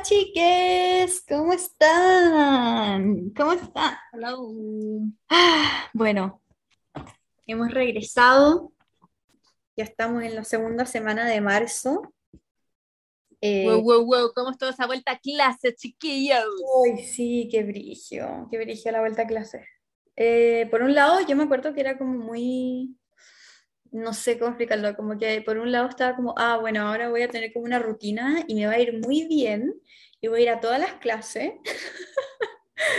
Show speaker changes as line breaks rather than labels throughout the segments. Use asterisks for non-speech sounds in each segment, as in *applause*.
Hola chiques, ¿cómo están? ¿Cómo están?
Hello.
Ah, bueno, hemos regresado. Ya estamos en la segunda semana de marzo. Eh,
Wow, wow, wow, ¿cómo estuvo esa vuelta a clase, chiquillos?
Uy, sí, qué brillo, qué brillo la vuelta a clase. Eh, por un lado, yo me acuerdo que era como muy, no sé cómo explicarlo, como que por un lado estaba como, ah, bueno, ahora voy a tener como una rutina y me va a ir muy bien y voy a ir a todas las clases.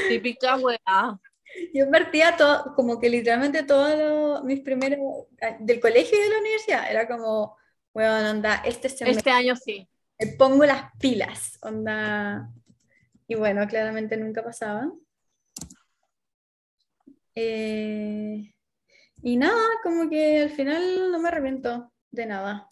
Típica weá. *laughs*
Yo invertía todo, como que literalmente todos mis primeros, ah, del colegio y de la universidad, era como, bueno, onda, este semestre
Este año sí.
me pongo las pilas, onda. Y bueno, claramente nunca pasaba. Eh, y nada, como que al final no me arrepiento de nada.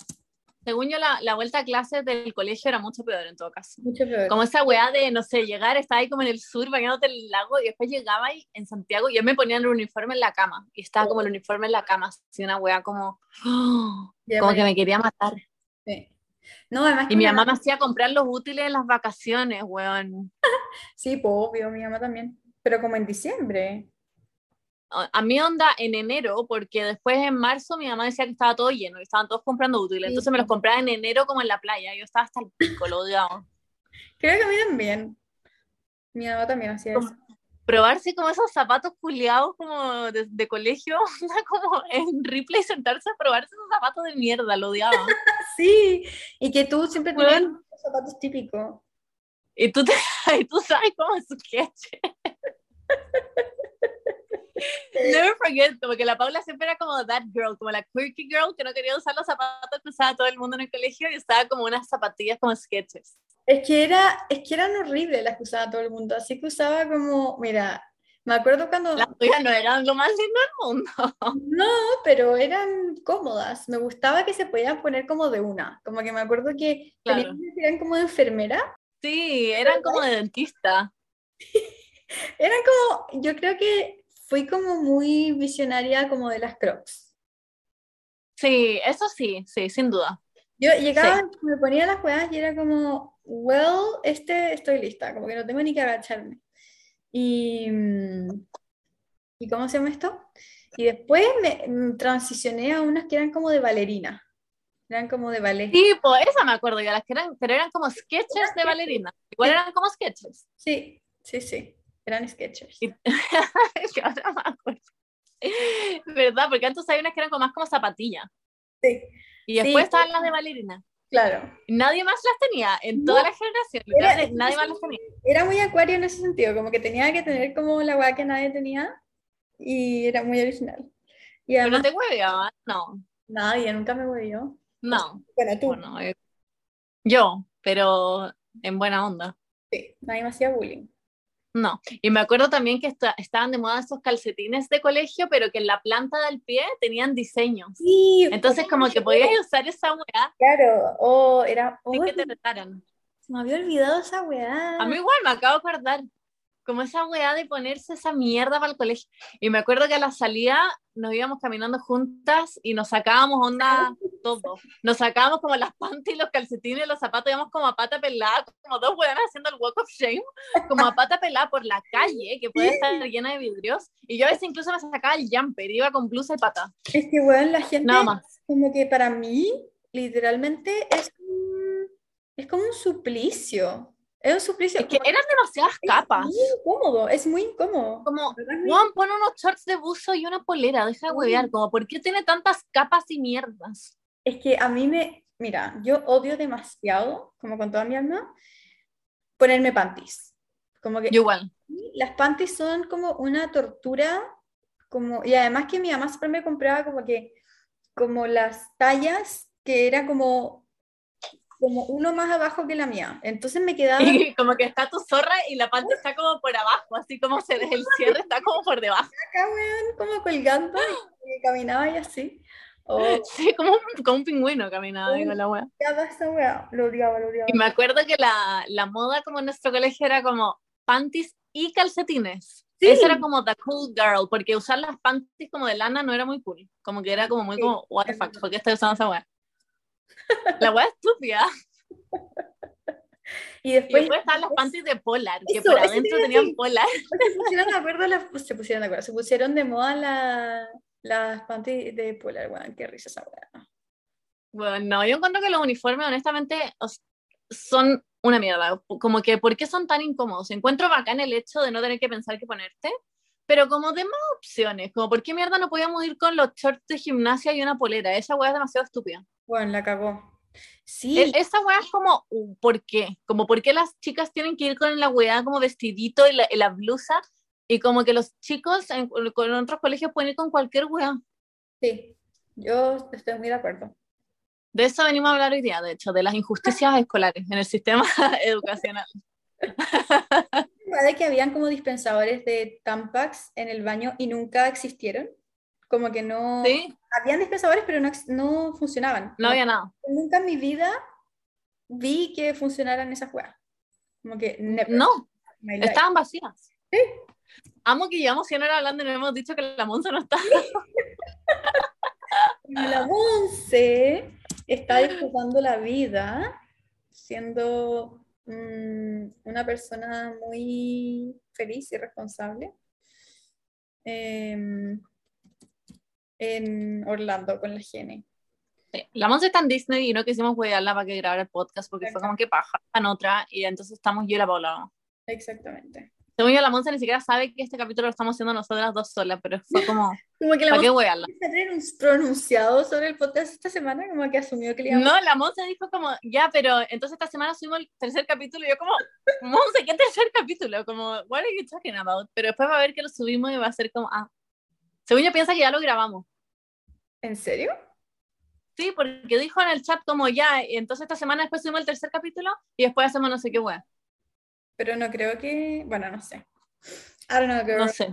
Según yo, la, la vuelta a clase del colegio era mucho peor en todo caso.
Mucho peor.
Como esa weá de, no sé, llegar, estaba ahí como en el sur bañándote en el lago y después llegaba ahí en Santiago y yo me ponía el uniforme en la cama y estaba como el uniforme en la cama, así una weá como,
Ya
como que me quería matar.
sí. No, además
Y mi mamá me hacía comprar los útiles en las vacaciones, weón. *laughs*
Sí, pues obvio, mi mamá también. Pero como en diciembre.
A mí onda en enero, porque después en marzo mi mamá decía que estaba todo lleno, que estaban todos comprando útiles,
Sí,
entonces me los compraba en enero como en la playa, yo estaba hasta el pico, lo odiaba.
Creo que a mí también. Mi mamá también hacía
Como-
eso.
Probarse como esos zapatos culiados como de, de colegio, *laughs* como en Ripley sentarse a probarse esos zapatos de mierda, lo odiaba. *laughs*
Sí, y que tú siempre tenías
Weón.
los zapatos típicos.
Y tú, te, *laughs* y tú sabes cómo es su sketch. Never forget, como que la Paula siempre era como that girl, como la quirky girl que no quería usar los zapatos que usaba todo el mundo en el colegio y usaba como unas zapatillas como sketches.
Es que, era, es que eran horribles las que usaba todo el mundo, así que usaba como, mira, me acuerdo cuando,
Las tuyas no eran lo más lindo del mundo. *laughs*
no, pero eran cómodas, me gustaba que se podían poner como de una, como que me acuerdo que
Claro.
eran como de enfermera,
Sí, eran como de dentista. *laughs*
eran como, yo creo que fui como muy visionaria como de las crocs.
Sí, eso sí, sí, sin duda.
Yo llegaba, me ponía las juegas y era como, well, este estoy lista, como que no tengo ni que agacharme. Y, mm, ¿y cómo se llama esto? Y después me transicioné a unas que eran como de bailarina, eran como de ballet.
Sí, pues esa me acuerdo yo, las que eran, pero eran como sketches de ballerina. Igual eran como sketches.
Sí, sí, sí, eran sketchers.
Y- *laughs* que ahora me acuerdo. ¿Verdad? Porque antes había unas que eran como más como zapatillas.
Sí,
Y después
Sí.
estaban las de ballerina.
claro.
Nadie más las tenía, en toda la generación. Nadie más las tenía.
Era muy acuario en ese sentido, como que tenía que tener como la weá que nadie tenía y era muy original. Y
Pero no te hueveaban, no.
nadie, nunca me volvió.
No.
Bueno, tú,
Bueno, eh, yo, pero en buena onda.
sí, nadie me hacía bullying.
No, y me acuerdo también que esta- estaban de moda esos calcetines de colegio, pero que en la planta del pie tenían diseños.
Sí,
Entonces, como que podías usar esa weá
Claro, oh, era. oh,
que te retaran.
se me había olvidado esa weá.
A mí igual me acabo de acordar, como esa weá de ponerse esa mierda para el colegio. Y me acuerdo que a la salida nos íbamos caminando juntas y nos sacábamos onda todo. Nos sacábamos como las panties, los calcetines, los zapatos, íbamos como a pata pelada, como dos weonas haciendo el walk of shame, como a pata pelada por la calle, que puede estar llena de vidrios. Y yo a veces incluso me sacaba el jumper, iba con blusa y pata.
Es que, weón, la gente,
Nada más.
como que para mí, literalmente es un- es como un suplicio. Es un suplicio.
Es que eran demasiadas
es
capas.
muy incómodo, es muy incómodo.
Como.
Es
Juan, pon unos shorts de buzo y una polera, deja de huevear, como, ¿por qué tiene tantas capas y mierdas?
Es que a mí me, mira, yo odio demasiado, como con toda mi alma, ponerme panties. Como que
Yo igual.
las panties son como una tortura, como, y además que mi mamá siempre me compraba como que, como las tallas que era como, como uno más abajo que la mía. Entonces me quedaba,
Y como que está tu zorra y la panta está como por abajo, así como se el cierre está como por debajo.
acá, weón, como colgando y caminaba y así. Oh, *laughs*
Sí, como un, como un pingüino caminaba con la wea.
esa weá, lo odiaba, lo odiaba.
Y me acuerdo que la, la moda como en nuestro colegio era como panties y calcetines.
Sí.
Esa era como the cool girl, porque usar las panties como de lana no era muy cool. Como que era como muy
Sí,
como, what the fuck. ¿por qué estoy usando esa wea? La wea estúpida.
Y *laughs*
Y
después,
después estaban las panties de Polar, que por adentro tenían. Polar.
se pusieron de acuerdo, las- se pusieron de acuerdo, se pusieron de moda la- las panties de polar, weón, qué risa esa weá.
Bueno, no, yo encuentro que los uniformes, honestamente, son una mierda. Como que, ¿por qué son tan incómodos? Encuentro bacán el hecho de no tener que pensar qué ponerte, pero como de más opciones, como, ¿por qué mierda no podíamos ir con los shorts de gimnasia y una polera? Esa weá es demasiado estúpida.
Bueno, la cagó. Sí,
E- Esa weá es como, uh, ¿por qué? Como, ¿por qué las chicas tienen que ir con la weá como vestidito y la, y la blusa? Y como que los chicos en, con otros colegios pueden ir con cualquier weá.
sí, yo estoy muy de acuerdo.
De eso venimos a hablar hoy día, de hecho, de las injusticias escolares en el sistema *laughs* educacional. *laughs*
¿Verdad de que habían como dispensadores de Tampax en el baño y nunca existieron? Como que no...
Sí,
Habían dispensadores, pero no, no funcionaban.
no había nada.
Nunca en mi vida vi que funcionaran esas weas. Como que never
No, estaban vacías. Amo que llevamos 100 horas hablando y no hemos dicho que la Monza no está. *laughs*
La Monse está disfrutando la vida siendo mm, una persona muy feliz y responsable em, en Orlando con la Gene.
Sí, La Monza está en Disney y no quisimos cuidarla para que grabara el podcast porque fue como que paja en otra y entonces estamos yo y la Paula.
Exactamente.
Según yo, la Monza ni siquiera sabe que este capítulo lo estamos haciendo nosotras dos solas, pero fue como, *laughs*
Como que la
¿para qué huearla?
pronun- pronunciado sobre el podcast esta semana, como que asumió que le íbamos
No, la Monza dijo como, ya, pero entonces esta semana subimos el tercer capítulo y yo como, *laughs* Monza, ¿qué tercer capítulo? Como, what are you talking about? Pero después va a ver que lo subimos y va a ser como, ah. Según yo piensa que ya lo grabamos.
¿En serio?
Sí, porque dijo en el chat como ya, entonces esta semana después subimos el tercer capítulo y después hacemos no sé qué wea.
Pero no creo que. Bueno, no sé. I don't know, girl.
No sé.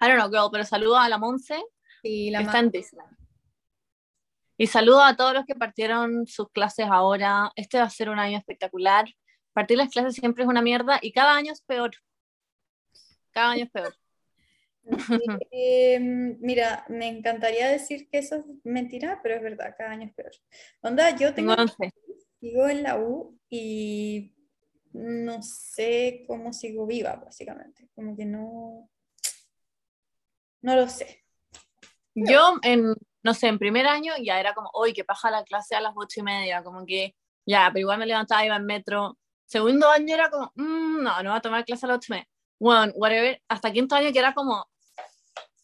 I don't know, girl, pero saludo a la Monse,
Y la
que está en Disney. Y saludo a todos los que partieron sus clases ahora. Este va a ser un año espectacular. Partir las clases siempre es una mierda y cada año es peor. Cada año es peor. *laughs*
Eh, mira, me encantaría decir que eso es mentira, pero es verdad, cada año es peor. Onda, yo tengo,
Entonces,
sigo en la U y no sé cómo sigo viva, básicamente. Como que no, no lo sé.
yo en, no sé, en primer año ya era como, hoy que paja la clase a las ocho y media, como que ya, pero igual me levantaba, iba en metro. Segundo año era como, "Mm, no, no voy a tomar clase a las ocho y media. Bueno, whatever. Hasta quinto año que era como,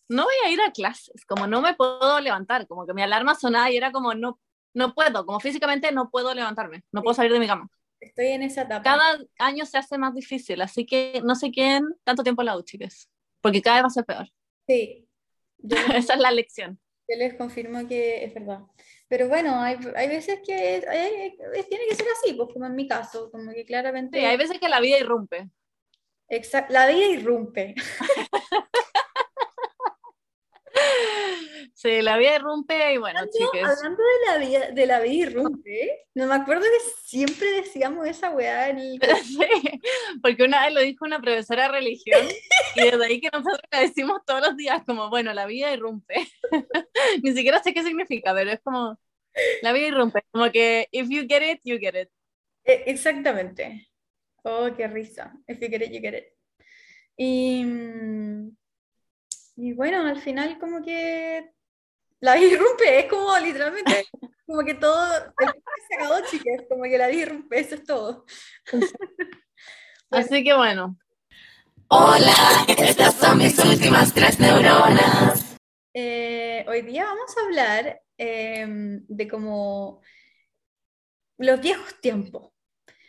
no voy a ir a clases, como no me puedo levantar, como que mi alarma sonaba y era como, no, no puedo, como físicamente no puedo levantarme, no puedo salir de mi cama.
Estoy en esa etapa.
Cada año se hace más difícil, así que no sé quién tanto tiempo en la U, chicas, porque cada vez va a ser peor.
Sí, *laughs* yo,
Esa es la lección.
yo les confirmo que es verdad. Pero bueno, hay, hay veces que hay- hay- tiene que ser así, pues como en mi caso, como que claramente
Sí, hay veces que la vida irrumpe.
Exact- la vida irrumpe. *laughs*
Sí, la vida irrumpe y bueno, chicas.
Hablando de la vida, de la vida irrumpe, no me acuerdo que siempre decíamos esa weá en el... *laughs*
Sí, porque una vez lo dijo una profesora de religión y desde ahí que nosotros la decimos todos los días como, bueno, la vida irrumpe. *laughs* Ni siquiera sé qué significa, pero es como, la vida irrumpe. Como que, if you get it, you get it.
Eh, Exactamente. Oh, qué risa. If you get it, you get it. Y, mm, y bueno, al final como que la vida irrumpe, es como literalmente, *laughs* como que todo, el se acabó, chicas, como que la vida irrumpe, eso es todo.
Así que bueno,
Hola, estas son mis últimas tres neuronas.
Eh, hoy día vamos a hablar em, de como los viejos tiempos.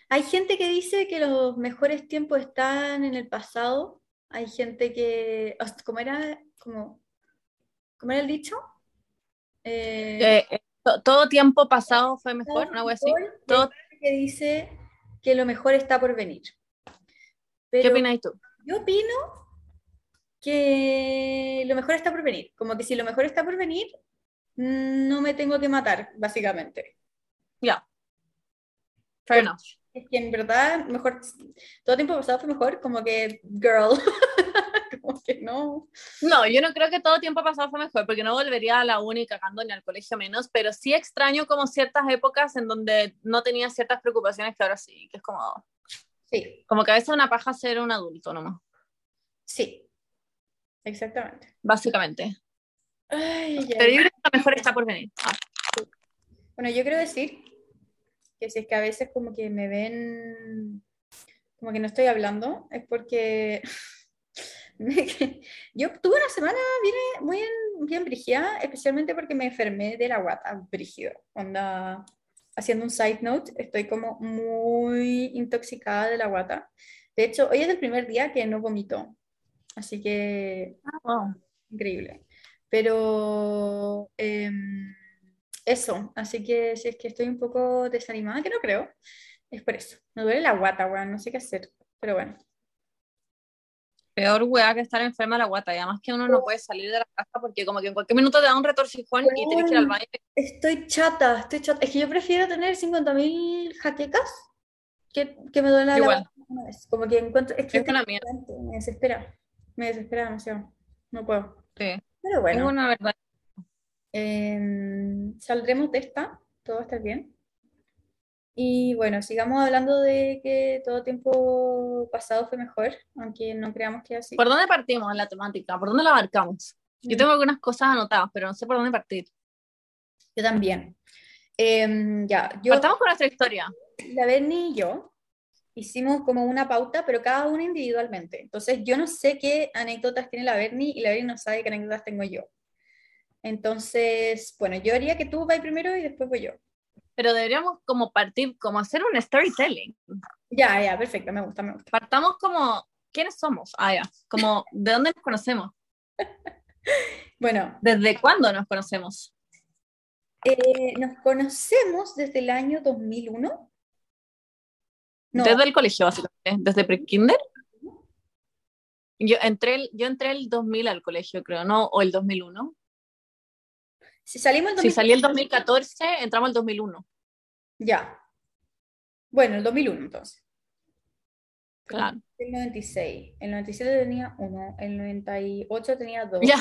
Hay gente que dice que los mejores tiempos están en el pasado. Hay gente que, ¿cómo era, como, ¿cómo era el dicho? Eh,
eh, eh, to- todo tiempo pasado fue mejor, una así. Todo-
que dice que lo mejor está por venir.
¿Qué
Pero
opinas tú?
yo opino que lo mejor está por venir. Como que si lo mejor está por venir, no me tengo que matar, básicamente.
Ya. Fair enough.
Es que en verdad, mejor, todo tiempo pasado fue mejor, como que, girl. *laughs* Que no.
No, yo no creo que todo tiempo pasado fue mejor, porque no volvería a la uni cagando ni al colegio menos, pero sí extraño como ciertas épocas en donde no tenía ciertas preocupaciones que ahora sí, que es como,
Sí,
como que a veces una paja ser un adulto nomás,
sí. Exactamente.
básicamente.
Ay, ya.
Pero yo creo que lo mejor está por venir. Ah,
Bueno, yo quiero decir que si es que a veces como que me ven como que no estoy hablando, es porque *laughs* yo tuve una semana bien, muy en- bien brígida, especialmente porque me enfermé de la guata, brígido. Onda, haciendo un side note, estoy como muy intoxicada de la guata. De hecho, hoy es el primer día que no vomito, así que
wow.
Increíble. Pero em, eso, así que si es que estoy un poco desanimada, que no creo, es por eso. Me duele la guata, weón, no sé qué hacer. Pero bueno,
Peor weá que estar enferma de la guata, y además que uno no puede salir de la casa porque como que en cualquier minuto te da un retorcijón y tienes que ir al baño.
estoy chata, estoy chata. Es que yo prefiero tener 50.000 jaquecas que, que me duele la guata. Como que encuentro, es que
Es una mierda.
me desespera, me desespera demasiado. No puedo.
Sí,
Pero
es
bueno,
una verdad.
em, saldremos de esta, todo estar bien. Y bueno, sigamos hablando de que todo tiempo pasado fue mejor, aunque no creamos que así.
¿Por dónde partimos en la temática? ¿Por dónde la abarcamos? Yo
Mm.
tengo algunas cosas anotadas, pero no sé por dónde partir.
Yo también. Em, ya, yo,
Partamos con nuestra historia.
la Berni y yo hicimos como una pauta, pero cada una individualmente. Entonces, yo no sé qué anécdotas tiene la Berni y la Berni no sabe qué anécdotas tengo yo. Entonces, bueno, yo haría que tú vayas primero y después voy yo.
Pero deberíamos como partir, como hacer un storytelling.
Ya, ya, perfecto, me gusta, me gusta.
Partamos como, ¿quiénes somos? Ah, ya. Como, ¿de dónde nos conocemos? *laughs*
Bueno,
¿Desde cuándo nos conocemos?
eh, nos conocemos desde el año 2001. No,
Desde el colegio, básicamente. Desde pre-kinder. Yo entré, el- yo entré el 2000 al colegio, creo, ¿no? O el 2001.
Si salimos el
Si
2000,
salí el 2014, entramos el 2001.
ya. Bueno, el 2001 entonces.
Claro.
El 96. El 97 tenía 1. El 98 tenía 2.
Ya.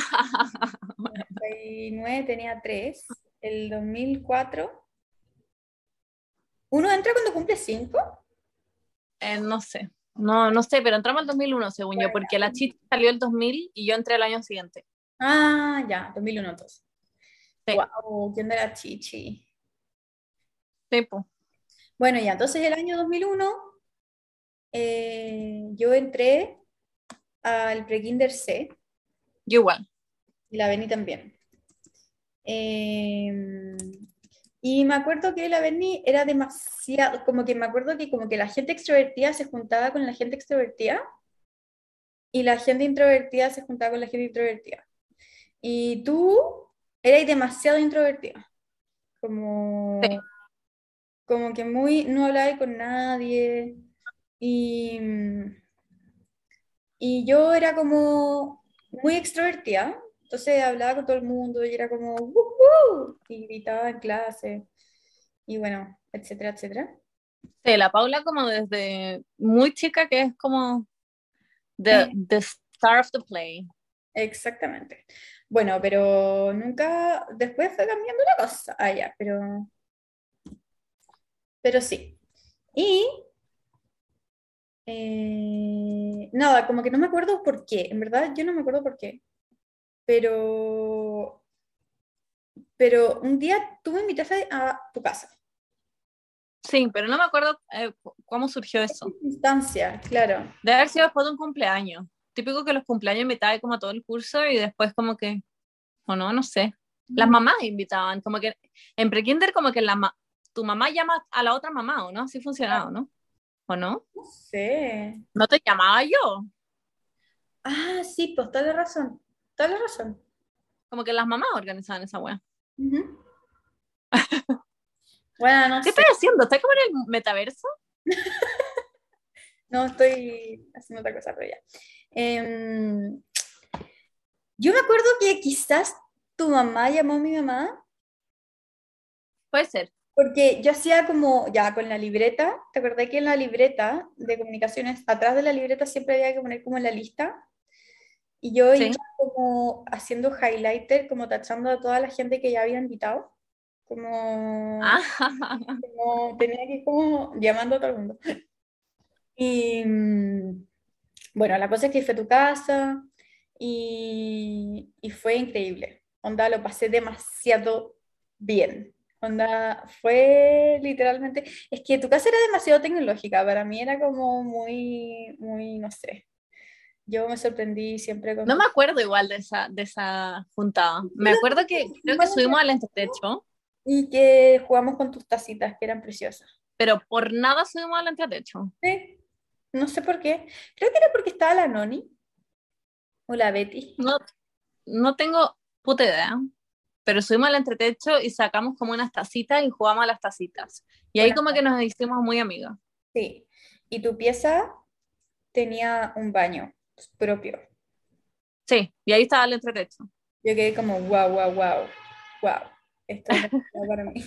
El 99 tenía 3. El 2004. ¿Uno entra cuando cumple 5?
Eh, no sé. No, no sé, pero entramos el 2001, según yo, porque la chita salió el 2000 y yo entré el año siguiente.
Ah, ya, 2001 entonces.
Sí.
Wow, ¿quién era Chichi?
Sí, po.
Bueno, ya, entonces el año 2001 eh, yo entré al prekinder C
Yo igual.
y la Beni también. Eh, y me acuerdo que la Beni era demasiado, como que me acuerdo que como que la gente extrovertida se juntaba con la gente extrovertida y la gente introvertida se juntaba con la gente introvertida. Y tú eras demasiado introvertida, como,
Sí.
como que muy, no hablabas con nadie y, y yo era como muy extrovertida, entonces hablaba con todo el mundo y era como "Woohoo", y gritaba en clase y bueno, etcétera, etcétera.
Sí, la Paula como desde muy chica que es como the,
Sí.
the star of the play.
Exactamente. Bueno, pero nunca, después fue cambiando la cosa. Ah, ya, pero, pero sí. Y eh, nada, como que no me acuerdo por qué. En verdad, yo no me acuerdo por qué. Pero, pero un día tú me invitaste a tu casa.
Sí, pero no me acuerdo eh, cómo surgió eso.
Instancia, claro.
Debe haber sido después de un cumpleaños. Típico que los cumpleaños invitaban como a todo el curso y después como que, o no, no sé. Las mamás invitaban, como que en prekinder como que la ma- tu mamá llama a la otra mamá, ¿o no? Así funcionaba, ¿no? ¿O no?
No sé.
No te llamaba yo.
Ah, sí, pues toda la razón. Toda la razón.
Como que las mamás organizaban esa wea.
Ujú. *laughs* Bueno, no
¿Qué
sé.
estás haciendo? ¿Estás como en el metaverso? *laughs*
No, estoy haciendo otra cosa, pero ya. Em, yo me acuerdo que quizás tu mamá llamó a mi mamá
Puede ser.
porque yo hacía como, ya con la libreta, ¿te acordás que en la libreta de comunicaciones, atrás de la libreta siempre había que poner como la lista? y yo
Sí.
iba como haciendo highlighter, como tachando a toda la gente que ya había invitado. Como,
Ah, *laughs*
como tenía que ir como llamando a todo el mundo. Y mm, bueno, la cosa es que fue a tu casa y, y fue increíble. Onda, lo pasé demasiado bien. Onda, fue literalmente, es que tu casa era demasiado tecnológica, para mí era como muy, muy, no sé. Yo me sorprendí siempre con...
no me acuerdo igual de esa, de esa juntada. Me acuerdo que creo que subimos al entretecho,
Y que jugamos con tus tacitas, que eran preciosas.
pero por nada subimos al entretecho.
Sí, no sé por qué. Creo que era porque estaba la Noni o la Betty.
No, no tengo puta idea. Pero subimos al entretecho y sacamos como unas tacitas y jugamos a las tacitas. Y ahí como que nos hicimos muy amigas.
Sí. Y tu pieza tenía un baño propio.
Sí, y ahí estaba el entretecho.
Yo quedé como, wow, wow, wow, wow. Esto es *laughs* para mí.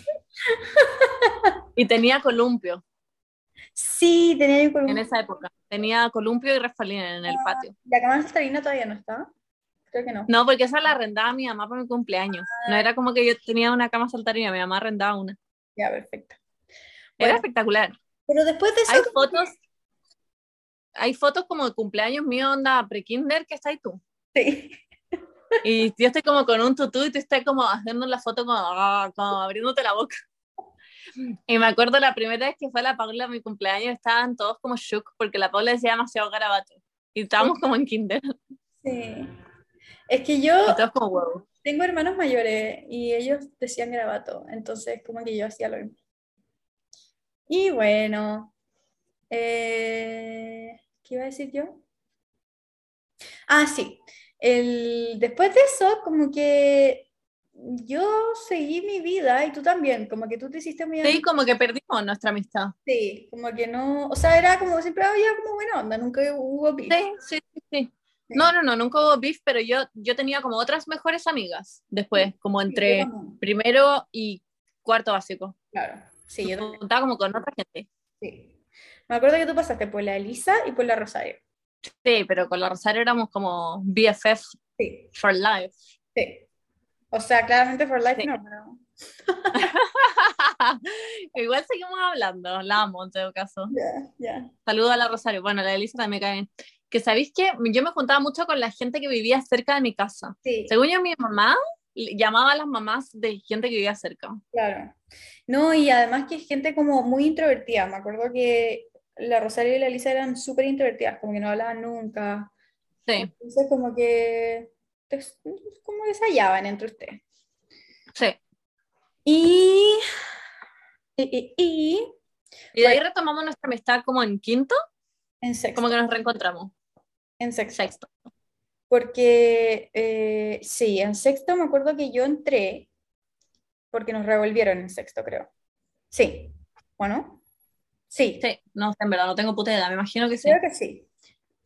Y tenía columpio
Sí, tenía yo con
en esa época. Tenía columpio y refalín en el patio.
La cama saltarina todavía no está. Creo que no.
No, porque esa la arrendaba mi mamá para mi cumpleaños. No era como que yo tenía una cama saltarina, mi mamá arrendaba una.
Ya, perfecto.
Era espectacular.
pero después de eso,
Hay fotos, hay fotos como de cumpleaños mío, onda pre-kinder, que está ahí tú.
sí.
Y yo estoy como con un tutú y tú estás como haciendo la foto como, ah, como abriéndote la boca. Y me acuerdo la primera vez que fue la Paula a mi cumpleaños, estaban todos como shook porque la Paula decía demasiado garabato. Y estábamos como en kinder.
Sí. Es que yo
como
tengo hermanos mayores y ellos decían grabato, entonces como que yo hacía lo mismo. Y bueno, eh, ¿qué iba a decir yo? Ah, sí. El, después de eso, como que yo seguí mi vida y tú también, como que tú te hiciste muy
Sí, como que perdimos nuestra amistad.
Sí, como que no, o sea, era como siempre había como buena onda, nunca hubo beef.
Sí, sí, sí, sí. No, no, no, nunca hubo beef, pero yo, yo tenía como otras mejores amigas después, como
Sí,
entre
también,
primero y cuarto básico.
Claro, sí, yo también.
juntaba como con otra gente.
Sí. Me acuerdo que tú pasaste por la Elisa y por la Rosario.
Sí, pero con la Rosario éramos como BFF
Sí,
for life.
sí. O sea, claramente for life
Sí.
no, pero *laughs*
Igual seguimos hablando, la amo en todo caso.
ya, ya.
Saludo a la Rosario. Bueno, la Elisa también me cae bien. Que sabéis que yo me juntaba mucho con la gente que vivía cerca de mi casa.
Sí,
Según yo, mi mamá llamaba a las mamás de gente que vivía cerca.
claro. No, y además que es gente como muy introvertida. Me acuerdo que la Rosario y la Elisa eran súper introvertidas, como que no hablaban nunca.
Sí,
Entonces, como que, como que se hallaban entre ustedes.
sí.
Y, y, y, y
de ahí retomamos nuestra amistad como en quinto,
en sexto,
como que nos reencontramos.
en sexto.
Sexto.
Porque eh, sí, en sexto me acuerdo que yo entré, porque nos revolvieron en sexto, creo. Sí, bueno, sí,
Sí, no en verdad, no tengo puta idea, me imagino que sí.
creo que sí.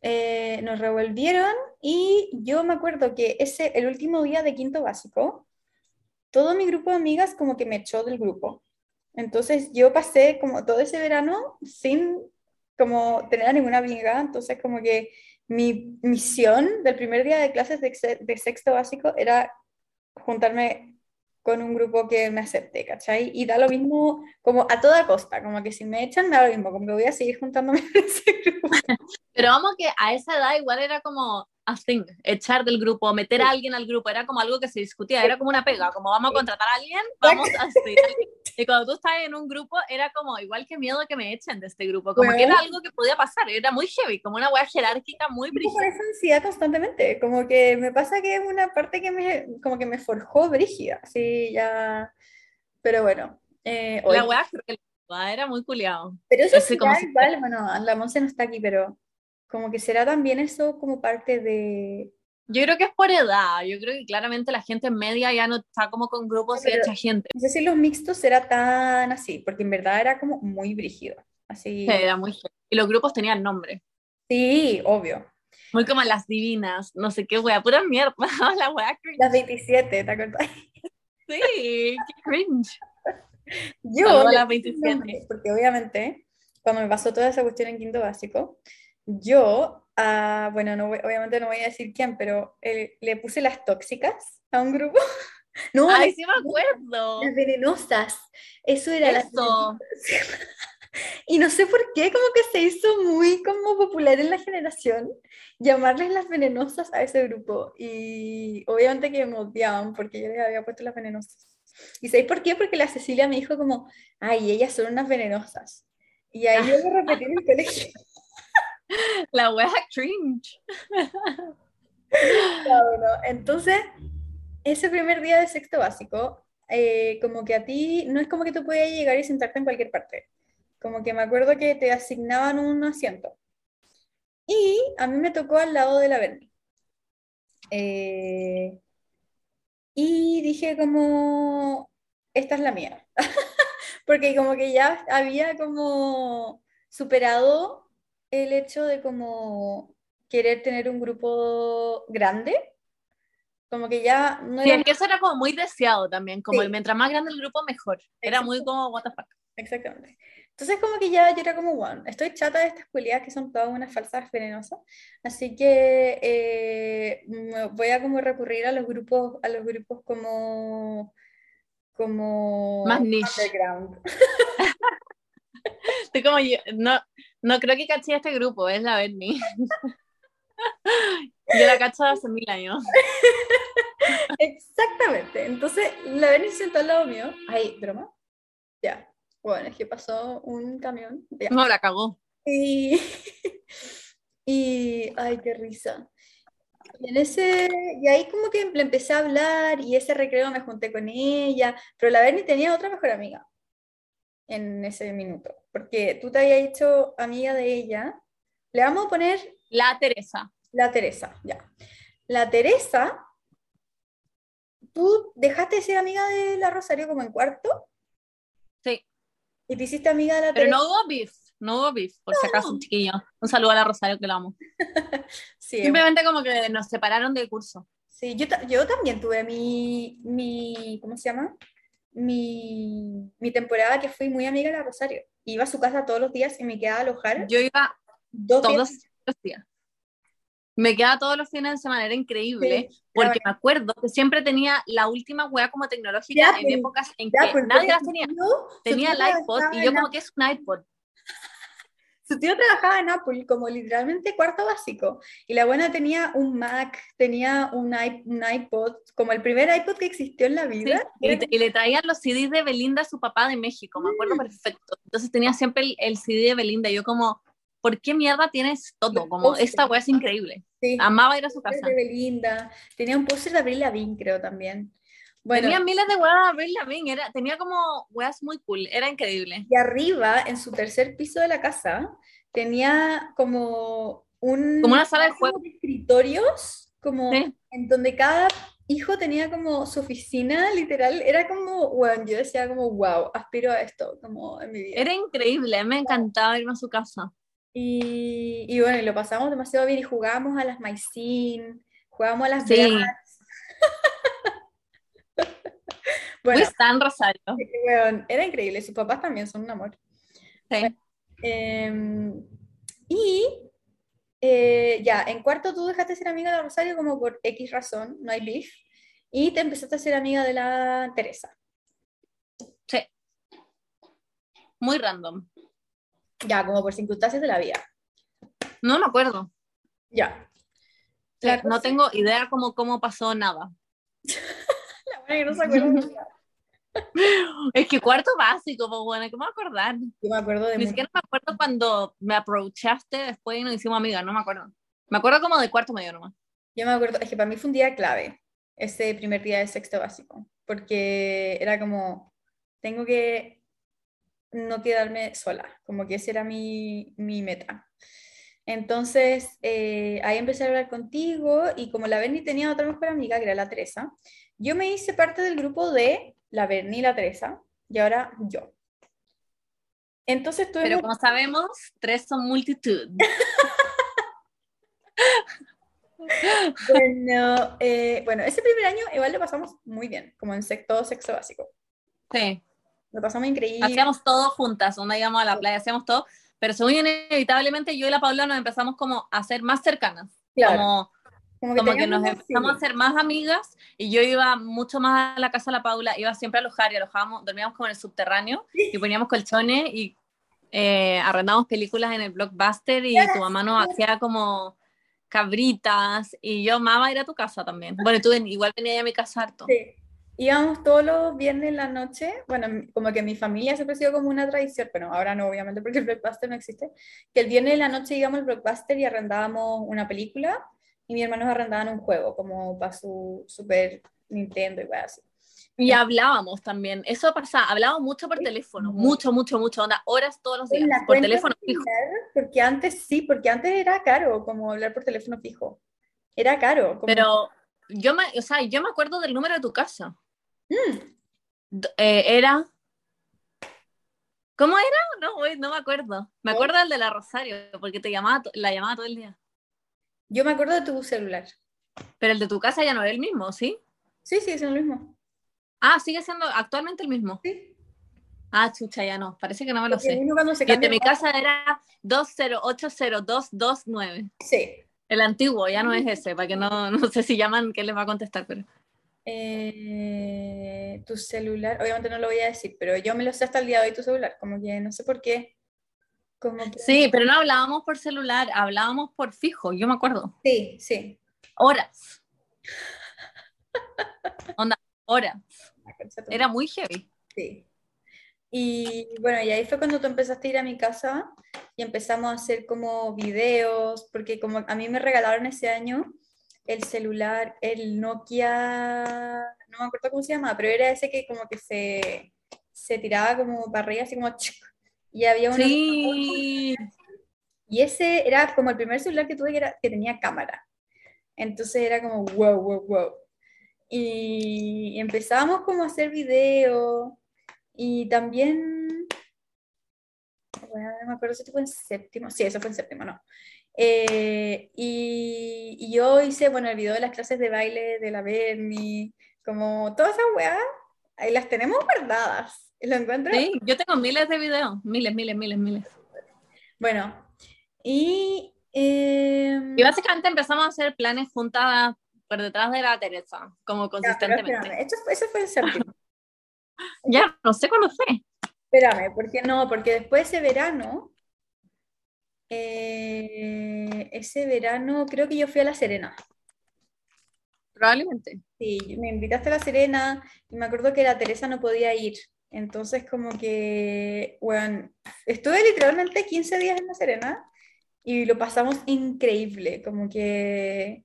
Eh, nos revolvieron y yo me acuerdo que ese, el último día de quinto básico, todo mi grupo de amigas como que me echó del grupo. Entonces yo pasé como todo ese verano sin como tener a ninguna amiga, entonces como que mi misión del primer día de clases de, de sexto básico era juntarme con un grupo que me acepte, ¿cachai? Y da lo mismo como a toda costa, como que si me echan da lo mismo, como que voy a seguir juntándome *laughs* con ese grupo.
Pero vamos que a esa edad igual era como a thing, echar del grupo, meter a alguien al grupo, era como algo que se discutía, era como una pega, como vamos a contratar a alguien, vamos a hacer. Y cuando tú estás en un grupo, era como igual que miedo que me echen de este grupo, como que era algo que podía pasar, era muy heavy, como una wea jerárquica muy brígida.
esa ansiedad constantemente, como que me pasa que es una parte que me, como que me forjó brígida, así ya, pero bueno, eh, hoy-
La wea cruel, era muy culiado.
pero eso sí,
como si-
igual, bueno, la Monse no está aquí, pero como que será también eso como parte de,
Yo creo que es por edad, yo creo que claramente la gente media ya no está como con grupos y
Pero-
echa gente.
no sé si los mixtos será tan así, porque en verdad era como muy brígido, así,
Sí, era muy. Y los grupos tenían nombre.
sí, obvio,
Muy como las divinas, no sé qué wea, pura mierda. *laughs* la wea cringe.
las 27, ¿te acuerdas?
Sí, qué cringe. *laughs*
Yo,
las
puse
27.
nombre, porque obviamente, cuando me pasó toda esa cuestión en quinto básico, yo a, bueno, no voy- obviamente no voy a decir quién, pero eh, le puse las tóxicas a un grupo. *laughs* No,
Ay,
las,
sí me acuerdo.
las venenosas. Eso era
Eso. *laughs*
Y no sé por qué, como que se hizo muy como popular en la generación llamarles las venenosas a ese grupo. Y obviamente que me odiaban porque yo les había puesto las venenosas. ¿Y sabéis por qué? Porque la Cecilia me dijo como, ay, ellas son unas venenosas. Y ahí yo lo repetí en el colegio. *laughs*
La wea cringe. *laughs*
Bueno, entonces, ese primer día de sexto básico, eh, como que a ti, no es como que tú podías llegar y sentarte en cualquier parte. Como que me acuerdo que te asignaban un asiento. Y a mí me tocó al lado de la Berni. Eh, y dije como, esta es la mía. *laughs* Porque como que ya había como superado el hecho de como querer tener un grupo grande. Como que ya no
Sí,
era...
es que eso era como muy deseado también, como
Sí.
el mientras más grande el grupo, mejor. Era muy como, what the fuck.
Exactamente. Entonces como que ya yo era como, bueno, estoy chata de estas culiadas que son todas unas falsas venenosas, así que eh, voy a como recurrir a los grupos, a los grupos como, como
Más niche.
underground. *laughs*
Estoy como, yo- no, no creo que caché este grupo, es la Bernie. *laughs* Yo la cacho hace mil años. *laughs*
Exactamente. Entonces la Berni se sentó al lado mío. Ay, broma. Ya. Bueno, es que pasó un camión. Ya.
No, la cagó.
Y, *laughs* y, ay, qué risa. Y, en ese, y ahí como que le empecé a hablar y ese recreo me junté con ella, pero la Berni tenía otra mejor amiga en ese minuto, porque tú te habías hecho amiga de ella. Le vamos a poner
La Teresa.
la Teresa, ya. La Teresa, tú dejaste de ser amiga de la Rosario como en cuarto
Sí.
y te hiciste amiga de la
Pero
Teresa.
no hubo beef. No hubo beef, por si acaso, chiquillo. Un saludo a la Rosario que la amo. *laughs*
Sí,
Simplemente como que nos separaron del curso.
Sí, yo, yo también tuve mi, mi, ¿cómo se llama? Mi, mi temporada que fui muy amiga de la Rosario. Iba a su casa todos los días y me quedaba a alojar
Yo iba
dos
todos
días.
los días. Me quedaba todos los fines de semana, era increíble,
Sí,
porque me acuerdo que siempre tenía la última wea como tecnológica
Ya,
en
pues,
épocas en
ya,
que
pues,
nadie las tenía. Tenía el iPod y yo como que es un iPod.
Su tío trabajaba en Apple como literalmente cuarto básico y la buena tenía un Mac, tenía un, iPod, como el primer iPod que existió en la
Sí,
vida.
y,
Era
te- y le traían los CDs de Belinda a su papá de México, me acuerdo perfecto. Entonces tenía siempre el, el CD de Belinda. y Yo como, ¿por qué mierda tienes todo? Como, esta wea es increíble.
sí,
Amaba ir a su casa.
de Belinda, tenía un póster de Avril Lavigne creo también. Bueno,
Tenía miles de weas de Avril Lavigne, era, tenía como weas muy cool, era increíble.
y arriba, en su tercer piso de la casa, tenía como un...
Como una sala de
como
juego.
de escritorios, como
Sí.
en donde cada hijo tenía como su oficina, literal, era como, bueno, yo decía como, wow, aspiro a esto, como en mi vida.
Era increíble, me encantaba irme a su casa.
Y, y bueno, y lo pasamos demasiado bien y jugábamos a las maicín, jugábamos a las
Sí. *laughs*
Bueno,
Fui tan Rosario.
era increíble, sus papás también son un amor.
Sí.
Em, y eh, ya, en cuarto tú dejaste de ser amiga de Rosario como por X razón, no hay beef, y te empezaste a ser amiga de la Teresa.
Sí. Muy random.
Ya, como por circunstancias de la vida.
No me acuerdo.
Ya.
Sí, no tengo idea cómo, cómo pasó nada. *laughs*
La buena que no se acuerda.
Es que cuarto básico, pues bueno, ¿cómo acordar?
Yo me acuerdo de
Ni siquiera me acuerdo cuando me aprovechaste después y nos hicimos amigas, no me acuerdo. Me acuerdo como de cuarto medio nomás.
Yo me acuerdo, es que para mí fue un día clave, ese primer día de sexto básico, porque era como, tengo que no quedarme sola, como que esa era mi, mi meta. Entonces, eh, ahí empecé a hablar contigo y como la Berni tenía otra mejor amiga, que era la Teresa, yo me hice parte del grupo de la Berni la Teresa, y ahora yo. Entonces
Pero
tuvimos
como sabemos, tres son multitud. *laughs*
Bueno, eh, bueno, ese primer año igual lo pasamos muy bien, como en todo sexto básico.
Sí.
Lo pasamos increíble.
Hacíamos todo juntas, onda íbamos a la playa, hacíamos todo, pero según inevitablemente yo y la Paula nos empezamos como a ser más cercanas.
Claro.
Como,
Como
como que nos
más
empezamos a hacer más amigas y yo iba mucho más a la casa de la Paula, iba siempre a alojar y alojábamos, dormíamos como en el subterráneo y poníamos colchones y eh, arrendábamos películas en el blockbuster y tu mamá nos hacía como cabritas y yo amaba ir a tu casa también. Bueno, tú igual venía a mi casa harto.
Sí. Íbamos todos los viernes en la noche, bueno, como que mi familia siempre ha sido como una tradición, pero ahora no, obviamente, porque el Blockbuster no existe, que el viernes en la noche íbamos al Blockbuster y arrendábamos una película y mis hermanos arrendaban un juego, como para su Super Nintendo y cosas así.
Y hablábamos también, eso pasaba, hablábamos mucho por teléfono, mucho, mucho, mucho, onda, horas todos los días,
En la
por teléfono fijo.
Porque antes sí, porque antes era caro como hablar por teléfono fijo. Era caro. como-
Pero yo me, o sea, yo me acuerdo del número de tu casa.
Mm,
eh, era. ¿Cómo era? No, no me acuerdo. Me
¿No?
acuerdo del de la Rosario, porque te llamaba, la llamaba todo el día.
Yo me acuerdo de tu celular.
Pero el de tu casa ya no es el mismo, ¿sí?
Sí, sí, es lo mismo.
Ah, sigue siendo actualmente el mismo.
Sí.
Ah, chucha, ya no. Parece que no me lo
Porque
sé.
uno se
el de mi casa era 2080229.
Sí.
El antiguo, ya no es ese, para que no, *laughs* no sé si llaman, ¿qué les va a contestar? Pero...
Eh, tu celular, obviamente no lo voy a decir, pero yo me lo sé hasta el día de hoy tu celular, como que no sé por qué. Como que-
Sí, pero no hablábamos por celular, hablábamos por fijo, yo me acuerdo.
sí, sí.
Horas. *laughs* Onda, horas. Era muy heavy.
Sí. Y bueno, y ahí fue cuando tú empezaste a ir a mi casa y empezamos a hacer como videos, porque como a mí me regalaron ese año el celular, el Nokia, no me acuerdo cómo se llama, pero era ese que como que se, se tiraba como para arriba, así como chuc, y había uno
Sí.
y ese era como el primer celular que tuve que, era, que tenía cámara. Entonces era como wow, wow, wow. Y empezamos como a hacer videos y también, bueno, no me acuerdo si fue en séptimo, sí, eso fue en séptimo, no. Eh, y, y yo hice, bueno, el video de las clases de baile de la Berni, como todas esas weas, ahí las tenemos guardadas. ¿Lo encuentro?
Sí, yo tengo miles de videos, miles, miles, miles, miles.
Bueno, y... em,
Y básicamente empezamos a hacer planes juntas por detrás de la Teresa, como
Ya,
consistentemente.
esto- eso fue en séptimo. *laughs*
Ya, no sé cuándo fue.
Espérame, ¿por qué no? Porque después ese verano, eh, ese verano creo que yo fui a La Serena.
Probablemente.
Sí, me invitaste a La Serena y me acuerdo que la Teresa no podía ir. Entonces como que, bueno, estuve literalmente 15 días en La Serena y lo pasamos increíble, como que,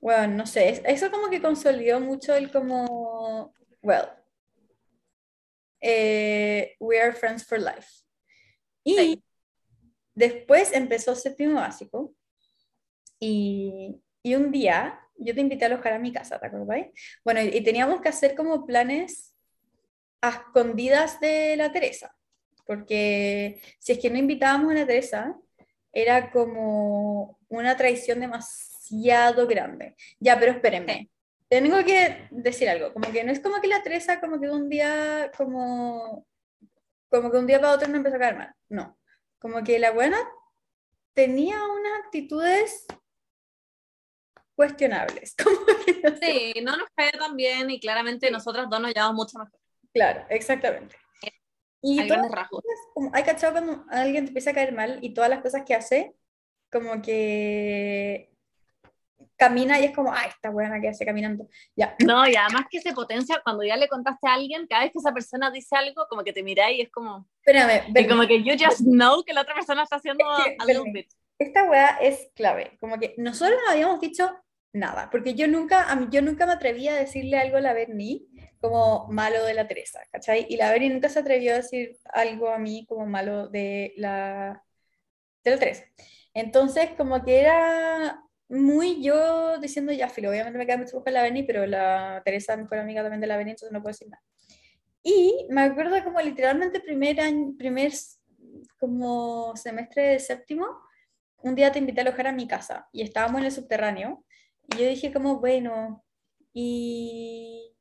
bueno, no sé, es- eso como que consolidó mucho el como, well, eh, we are friends for life. Y
Sí.
después empezó séptimo básico y, y un día yo te invité a alojar a mi casa, ¿te acordáis? Bueno, y, y teníamos que hacer como planes a escondidas de la Teresa, porque si es que no invitábamos a la Teresa, era como una traición demasiado grande. Ya, pero espérenme.
Sí.
Tengo que decir algo, como que no es como que la Teresa como que un día como como que un día para otro no empezó a caer mal. No. Como que la buena tenía unas actitudes cuestionables. *laughs* Como que no sé.
Sí, no nos cae tan bien y claramente nosotras dos nos llevamos mucho mejor.
Claro, exactamente. Y
A
todas cosas, como, hay cachado cuando alguien te empieza a caer mal y todas las cosas que hace, como que camina y es como, ay, esta buena que hace caminando. Ya.
No, y además que se potencia cuando ya le contaste a alguien, cada vez que esa persona dice algo, como que te miráis y es como,
Espérame,
y
ven,
como que you just know que la otra persona está haciendo
Es que,
a little bit.
esta weá es clave. Como que nosotros no habíamos dicho nada, porque yo nunca, yo nunca me atreví a decirle algo a la Berni como malo de la Teresa, ¿cachai? Y la Berni nunca se atrevió a decir algo a mí como malo de la, de la Teresa. Entonces, como que era muy yo diciendo, ya, filo, obviamente me queda mucho con la Berni, pero la Teresa es mejor amiga también de la Berni, entonces no puedo decir nada. Y me acuerdo como literalmente primer año, primer como semestre de séptimo, un día te invité a alojar a mi casa y estábamos en el subterráneo y yo dije como, bueno, y,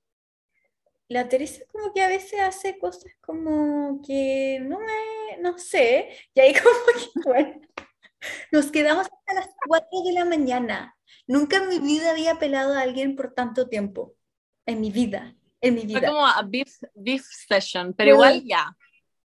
la Teresa como que a veces hace cosas como que no me, no sé, *laughs* y ahí como que, bueno, nos quedamos hasta las 4 de la mañana. Nunca en mi vida había pelado a alguien por tanto tiempo, en mi vida, en mi
Fue
vida.
como a beef, beef session, pero igual ya.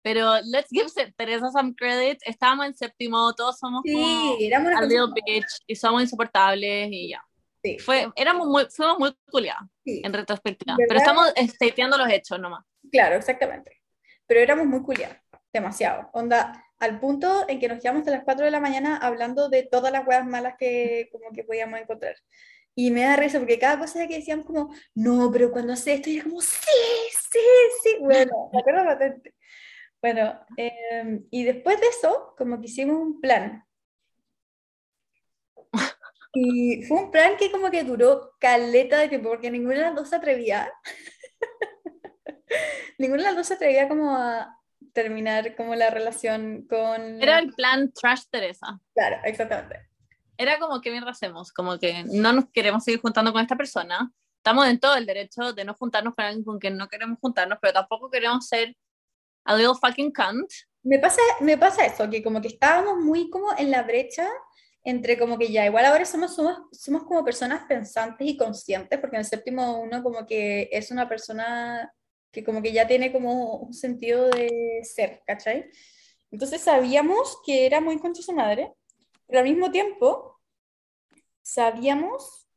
Pero let's give Teresa some credit. Estábamos en séptimo, todos somos como
Sí, éramos una
a little bitch y somos insoportables y ya.
Sí,
Fue, éramos muy, fuimos muy culiadas
sí,
en retrospectiva.
¿Verdad?
Pero estamos stateando los hechos nomás.
claro, exactamente. Pero éramos muy culiados, demasiado. Onda, al punto en que nos quedamos hasta las 4 de la mañana hablando de todas las huevas malas que como que podíamos encontrar. Y me da risa porque cada cosa que decíamos como, no, pero cuando hace esto, y era como, sí, sí, sí. Bueno, me acuerdo patente. Bueno, eh, y después de eso, como que hicimos un plan. Y fue un plan que como que duró caleta de tiempo, porque ninguna de las dos se atrevía. *laughs* ninguna de las dos se atrevía como a terminar como la relación con...
Era el plan Trash Teresa.
Claro, exactamente.
Era como, ¿qué mierda hacemos? Como que no nos queremos seguir juntando con esta persona. Estamos en todo el derecho de no juntarnos con alguien con quien no queremos juntarnos, pero tampoco queremos ser a little fucking cunt.
Me pasa, me pasa eso, que como que estábamos muy como en la brecha entre como que ya, igual ahora somos, somos, somos como personas pensantes y conscientes, porque en el séptimo uno como que es una persona que como que ya tiene como un sentido de ser, ¿cachai? Entonces sabíamos que era muy contra su madre, pero al mismo tiempo sabíamos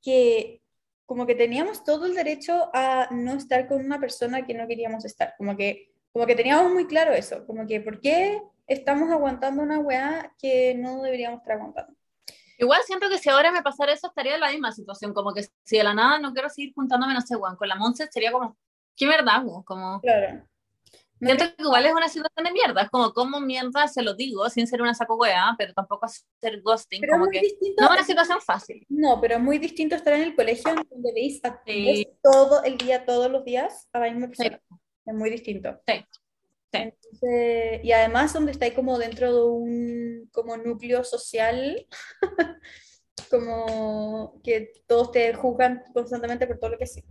que como que teníamos todo el derecho a no estar con una persona que no queríamos estar, como que, como que teníamos muy claro eso, como que ¿por qué estamos aguantando una weá que no deberíamos estar aguantando?
Igual siento que si ahora me pasara eso estaría en la misma situación, como que si de la nada no quiero seguir juntándome, no sé, weón, con la Monse sería como, ¿qué verdad, weón? Como,
Claro. No
siento que igual es una situación de mierda, es como, ¿cómo mierda se lo digo sin ser una saco wea, pero tampoco hacer ghosting,
Pero
como
muy
que
distinto,
no es una situación fácil.
no, pero es muy distinto estar en el colegio donde veis a
Sí.
todo el día, todos los días a la misma persona. Es muy distinto.
Sí. Sí.
Entonces, y además donde estáis como dentro de un como núcleo social, *laughs* como que todos te juzgan constantemente por todo lo que sí.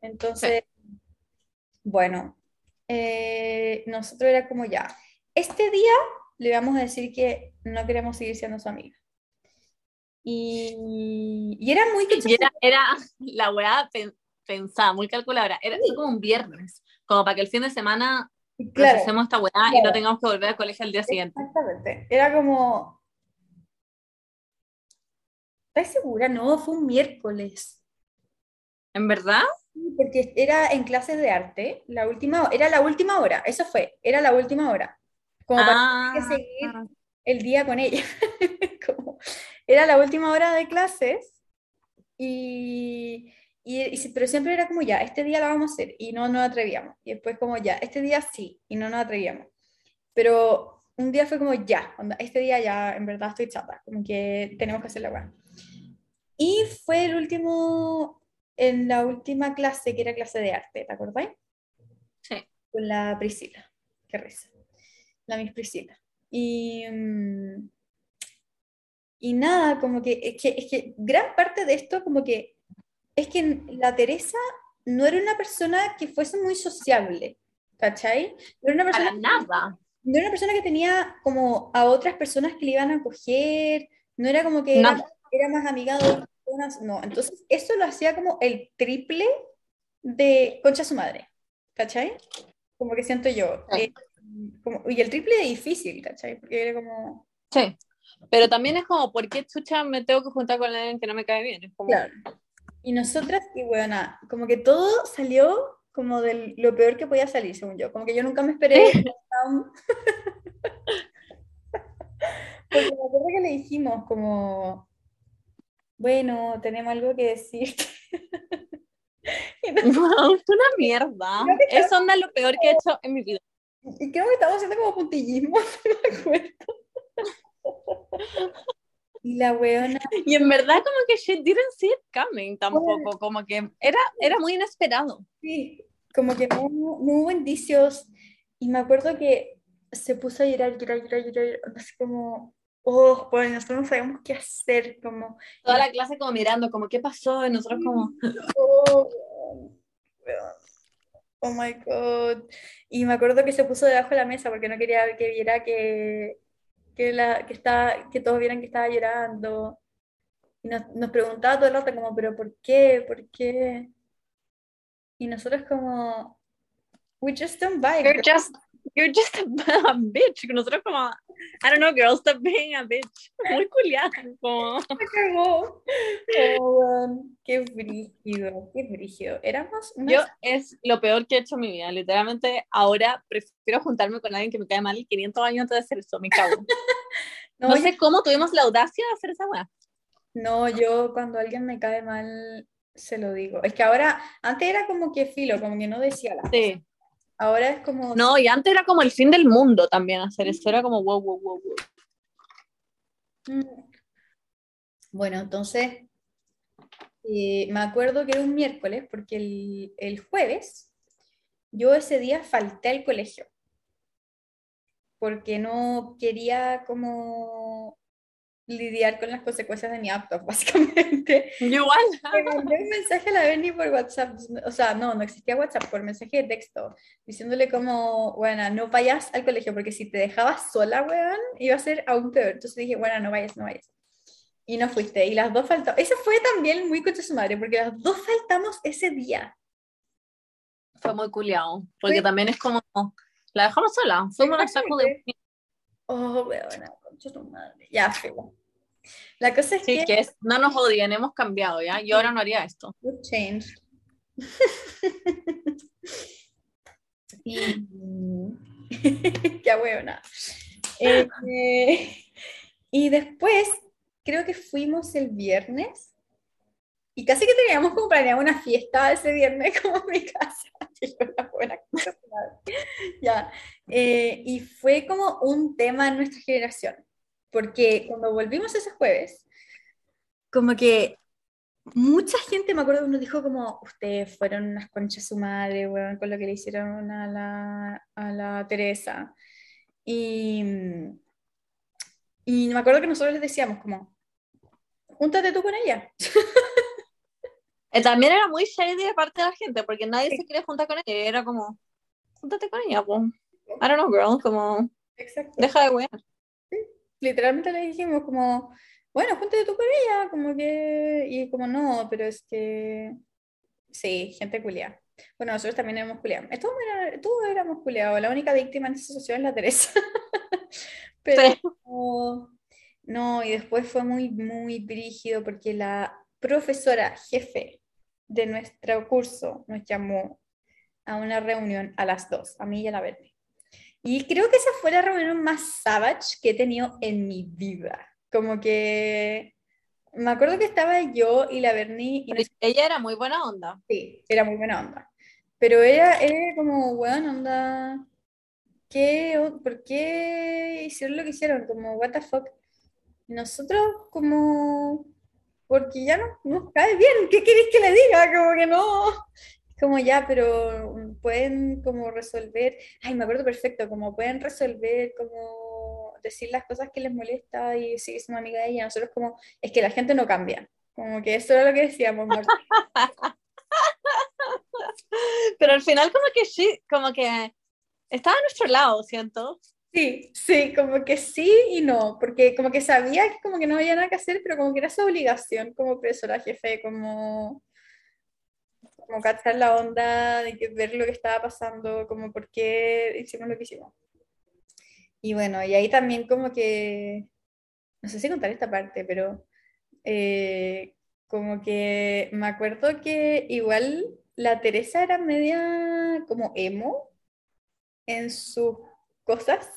Entonces, bueno, eh, nosotros era como ya, este día le vamos a decir que no queremos seguir siendo su amiga. Y, y era muy
Y era, era la weá pen- pensada, muy calculadora, era fue como un viernes, como para que el fin de semana
claro,
procesemos esta weá y
Claro.
no tengamos que volver al colegio al día siguiente.
exactamente. Era como, ¿estás segura? No, fue un miércoles.
¿En verdad?
Sí, Porque era en clases de arte, la última, era la última hora, eso fue, era la última hora. Como para
Ah,
que seguir el día con ella. *laughs* Como- era la última hora de clases y, y- y pero siempre era como ya, este día la vamos a hacer y no nos atrevíamos. Y después como ya, este día sí y no nos atrevíamos. Pero un día fue como ya, onda, este día ya en verdad estoy chata, como que tenemos que hacer la weá. Y fue el último, en la última clase, que era clase de arte, ¿te acordáis?
Sí.
Con la Priscila, qué risa. La Miss Priscila. Y, mm, y nada, como que es, que es que gran parte de esto, como que es que la Teresa no era una persona que fuese muy sociable, ¿cachai? No era una
Para
persona,
nada.
no era una persona que tenía como a otras personas que le iban a acoger, no era como que era, era más amiga de otras personas, no. Entonces, eso lo hacía como el triple de concha su madre, ¿cachai? Como que siento yo.
Sí.
eh, como- y el triple de difícil, ¿cachai? Porque era como,
Sí. Pero también es como, ¿por qué chucha me tengo que juntar con alguien que no me cae bien? Es como,
claro. Y nosotras, y bueno, como que todo salió como de lo peor que podía salir, según yo. Como que yo nunca me esperé *laughs* Porque me acuerdo que le dijimos como, bueno, tenemos algo que decir. *laughs* no-
Wow, *laughs* es una mierda. Eso onda lo peor que he hecho en mi vida.
y creo que estamos haciendo como puntillismo, no me acuerdo. Y la weona,
Y en verdad como que she didn't see it coming tampoco, como que era, era muy inesperado.
sí, como que no, no hubo indicios. Y me acuerdo que se puso a llorar, llorar, llorar, llorar, así como, oh, pues nosotros no sabemos qué hacer, como,
Toda la clase como mirando, como, ¿qué pasó? Y nosotros como, *laughs*
oh. Oh my God. Y me acuerdo que se puso debajo de la mesa porque no quería que viera que, que, la, que, estaba, que todos vieran que estaba llorando. Y nos, nos preguntaba todo el rato como, pero ¿por qué? ¿Por qué? Y nosotros como, we just don't vibe.
You're just, you're just a, *laughs* a bitch. Nosotros como, I don't know, girl, stop being a bitch. *laughs* Muy culiada. Como,
Me cagó. *laughs* Oh, qué brígido, qué brígido. Éramos unas-
yo es lo peor que he hecho en mi vida. Literalmente, ahora prefiero juntarme con alguien que me cae mal 500 años antes de hacer eso. Me cago.
No,
No
yo-
sé cómo tuvimos la audacia de hacer esa weá.
No, yo cuando alguien me cae mal, se lo digo. Es que ahora, antes era como que filo, como que no decía cosas.
Sí.
Ahora es como,
No, y antes era como el fin del mundo también hacer eso. Era como wow, wow, wow, wow.
Mm. Bueno, entonces, eh, me acuerdo que era un miércoles, porque el, el jueves yo ese día falté al colegio, porque no quería como lidiar con las consecuencias de mi acto, *laughs* básicamente.
Igual.
Le mandé un mensaje a la Berni por WhatsApp, o sea, no, no existía WhatsApp, por mensaje de texto, diciéndole como, bueno, no vayas al colegio, porque si te dejabas sola, weón, iba a ser aún peor. Entonces dije, bueno, no vayas, no vayas. Y no fuiste, y las dos faltaron. Ese fue también muy concha su madre, porque las dos faltamos ese día.
Fue muy culiado. Porque
Fue-
también es como, la dejamos sola. Fuimos a saco de...
Oh, weón, concha su madre. Ya, fue. La cosa es
Sí,
que...
que es, no nos odien, hemos cambiado, ¿ya? Yo ahora no haría esto.
Good change. *laughs* y... Qué huevona. Eh, eh, y después, creo que fuimos el viernes. Y casi que teníamos como planeado una fiesta ese viernes *laughs* como en mi casa. *laughs* Ya. Eh, y fue como un tema en nuestra generación. Porque cuando volvimos ese jueves, como que mucha gente, me acuerdo, nos dijo como, ustedes fueron unas conchas su madre, weón, con lo que le hicieron a la, a la Teresa. Y, y me acuerdo que nosotros les decíamos como, júntate tú con ella.
Eh, también era muy shady de parte de la gente, porque nadie se quería juntar con ella. Era como, júntate con ella, pues. I don't know, girl, como,
Exacto.
deja de wear.
Literalmente le dijimos como, bueno, júntate tú con ella, como que, y como no, pero es que, sí, gente culiada. Bueno, nosotros también éramos culiados. Todos, era- todos éramos culiados, la única víctima en esa situación es la Teresa. *laughs* Pero,
Sí.
no, y después fue muy, muy brígido porque la profesora jefe de nuestro curso nos llamó a una reunión a las dos, a mí y a la Verde. Y creo que esa fue la reunión más savage que he tenido en mi vida. Como que me acuerdo que estaba yo y la Berni y
Pero ella era muy buena onda.
Sí, era muy buena onda. Pero era, era como, weón, onda. ¿Qué, ¿Por qué hicieron lo que hicieron? Como, what the fuck. Nosotros, como, porque ya no nos cae bien. ¿Qué queréis que le diga? Como que no. Como ya, pero pueden como resolver. Ay, me acuerdo perfecto, como pueden resolver, como decir las cosas que les molesta y seguir siendo amiga de ella. Nosotros, como, es que la gente no cambia. Como que eso era lo que decíamos. *laughs*
Pero al final como que sí, como que estaba a nuestro lado, siento.
Sí, sí, como que sí y no, porque como que sabía que como que no había nada que hacer, pero como que era su obligación como profesora jefe, como, como cachar la onda, de que ver lo que estaba pasando, como por qué hicimos lo que hicimos. Y bueno, y ahí también como que, no sé si contar esta parte, pero eh, como que me acuerdo que igual la Teresa era media como emo en sus cosas.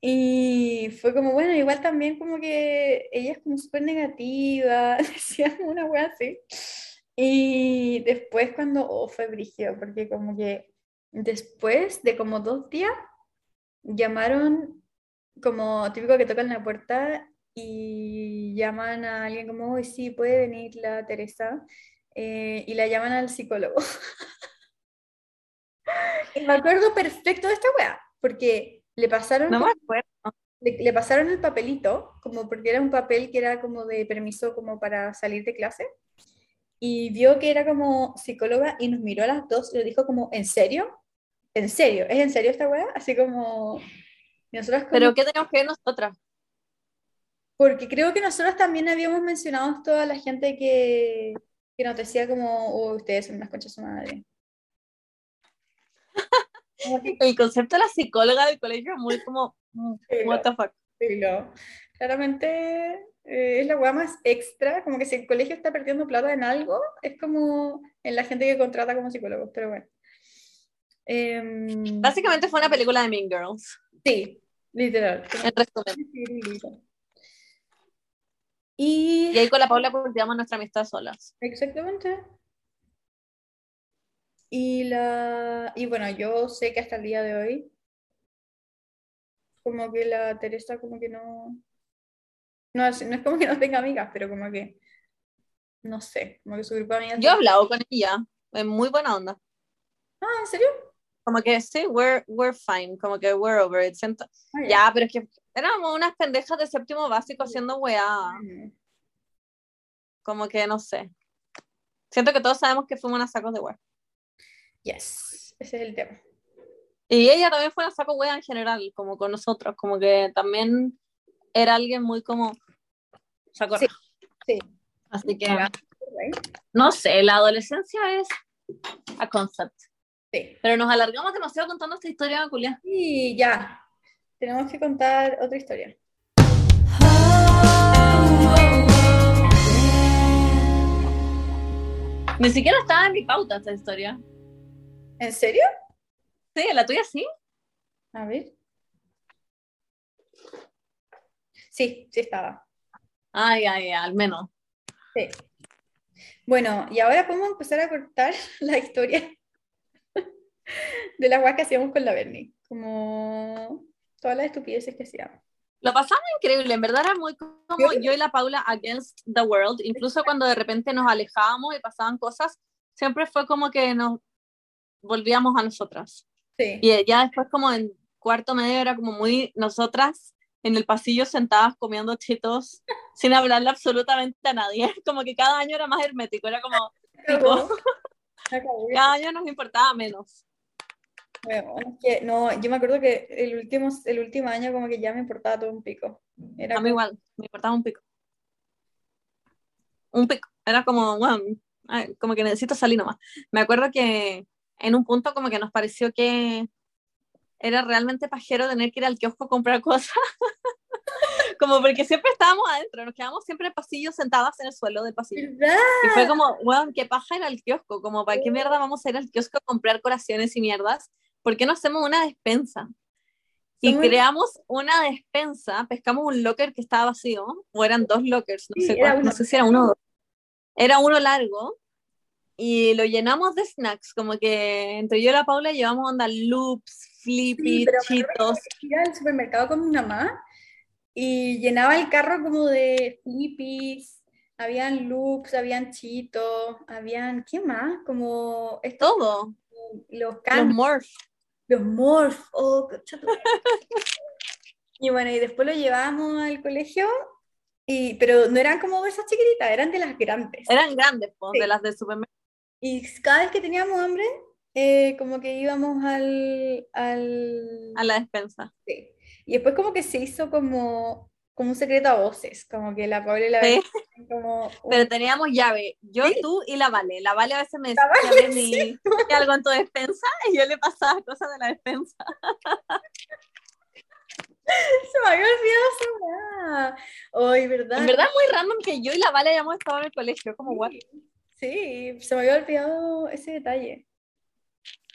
Y fue como, bueno, igual también como que ella es como súper negativa, *laughs* decía una wea así. Y después cuando, oh, fue brígido, porque como que después de como dos días, llamaron como típico que tocan la puerta y llaman a alguien como, hoy sí, puede venir la Teresa, eh, y la llaman al psicólogo. *laughs* Y me acuerdo perfecto de esta wea, porque le pasaron
No me
como-
acuerdo.
le, le pasaron el papelito, como porque era un papel que era como de permiso como para salir de clase. Y vio que era como psicóloga y nos miró a las dos y le dijo como, ¿en serio? ¿En serio? ¿Es en serio esta weá? Así como... como-
Pero ¿qué tenemos que ver nosotras?
Porque creo que nosotros también habíamos mencionado toda la gente que, que nos decía como, oh, ustedes son unas conchas de su madre.
El concepto de la psicóloga del colegio es muy como, what the fuck.
Claramente eh, es la weá más extra, como que si el colegio está perdiendo plata en algo, es como en la gente que contrata como psicólogos, pero bueno. Em,
Básicamente fue una película de Mean Girls,
sí, literal.
en resumen.
Y
Y ahí con la Paula cultivamos nuestra amistad solas.
Exactamente. Y la y bueno, yo sé que hasta el día de hoy, como que la Teresa como que no, no es, no es como que no tenga amigas, pero como que no sé, como que su grupo de amigas.
Yo he hablado con ella, es muy buena onda.
Ah, ¿en serio?
Como que sí, we're, we're fine, como que we're over it. Siento-
Ah, ya.
Ya, pero es que éramos unas pendejas de séptimo básico haciendo weá.
Mm.
Como que no sé. Siento que todos sabemos que fuimos unas sacos de weá.
Yes, ese es el tema.
Y ella también fue una saco weá en general, como con nosotros, como que también era alguien muy como saco
Sí, sí.
Así que, no sé, la adolescencia es a concept.
Sí.
Pero nos alargamos demasiado contando esta historia, Julia.
Y ya, tenemos que contar otra historia.
Ni siquiera estaba en mi pauta esta historia.
¿En serio?
Sí, la tuya sí.
A ver. Sí, sí estaba.
Ay, ay, al menos.
Sí. Bueno, y ahora podemos empezar a cortar *laughs* la historia de las guas que hacíamos con la Bernie. Como todas las estupideces que hacíamos.
Lo pasamos increíble, en verdad era muy como
Yo-
yo y la Paula against the world, incluso cuando de repente nos alejábamos y pasaban cosas, siempre fue como que nos volvíamos a nosotras.
Sí.
Y ya después como en cuarto medio era como muy nosotras en el pasillo sentadas comiendo chitos *laughs* sin hablarle absolutamente a nadie, *laughs* como que cada año era más hermético, era como. *laughs*
Acabó.
cada año nos importaba menos.
Bueno, es que no, yo me acuerdo que el último, el último año como que ya me importaba todo un pico. Era
A mí
como-
igual, me importaba un pico. Un pico. Era como, bueno, como que necesito salir nomás. Me acuerdo que en un punto como que nos pareció que era realmente pajero tener que ir al kiosco a comprar cosas. *laughs* como porque siempre estábamos adentro, nos quedamos siempre en pasillo sentadas en el suelo del pasillo.
¿Verdad?
Y fue como, weón, qué paja ir al kiosco, como, ¿para qué mierda vamos a ir al kiosco a comprar colaciones y mierdas? ¿Por qué no hacemos una despensa? Y
Somos-
creamos una despensa, pescamos un locker que estaba vacío, o eran dos lockers, no
Sí,
sé cuál, no sé si era uno o dos. Era uno largo, y lo llenamos de snacks, como que entre yo y la Paula llevamos onda loops, flippy,
Sí,
chitos.
iba al supermercado con mi mamá y llenaba el carro como de flippies, habían loops, habían chitos, habían, ¿qué más? Como estos,
Todo,
los
los morph.
los morph, oh. *laughs* Y bueno, y después lo llevábamos al colegio, y, pero no eran como bolsas chiquititas, eran de las grandes.
Eran grandes, po,
Sí.
de las de supermercado.
Y cada vez que teníamos hambre, eh, como que íbamos al, al...
a la despensa.
Sí. Y después como que se hizo como, como un secreto a voces, como que la Paula y la
Sí.
Como... *laughs*
Pero teníamos llave, yo,
Sí.
tú y la Vale. La Vale a veces me decía,
Vale,
"Berni, ¿hay algo en tu despensa? *laughs* Y yo le pasaba cosas de la despensa. *laughs*
Se me había olvidado esa. Ay, ¿verdad?
En verdad es muy random que yo y la Vale hayamos estado en el colegio, como what?
Sí, se me había olvidado ese detalle.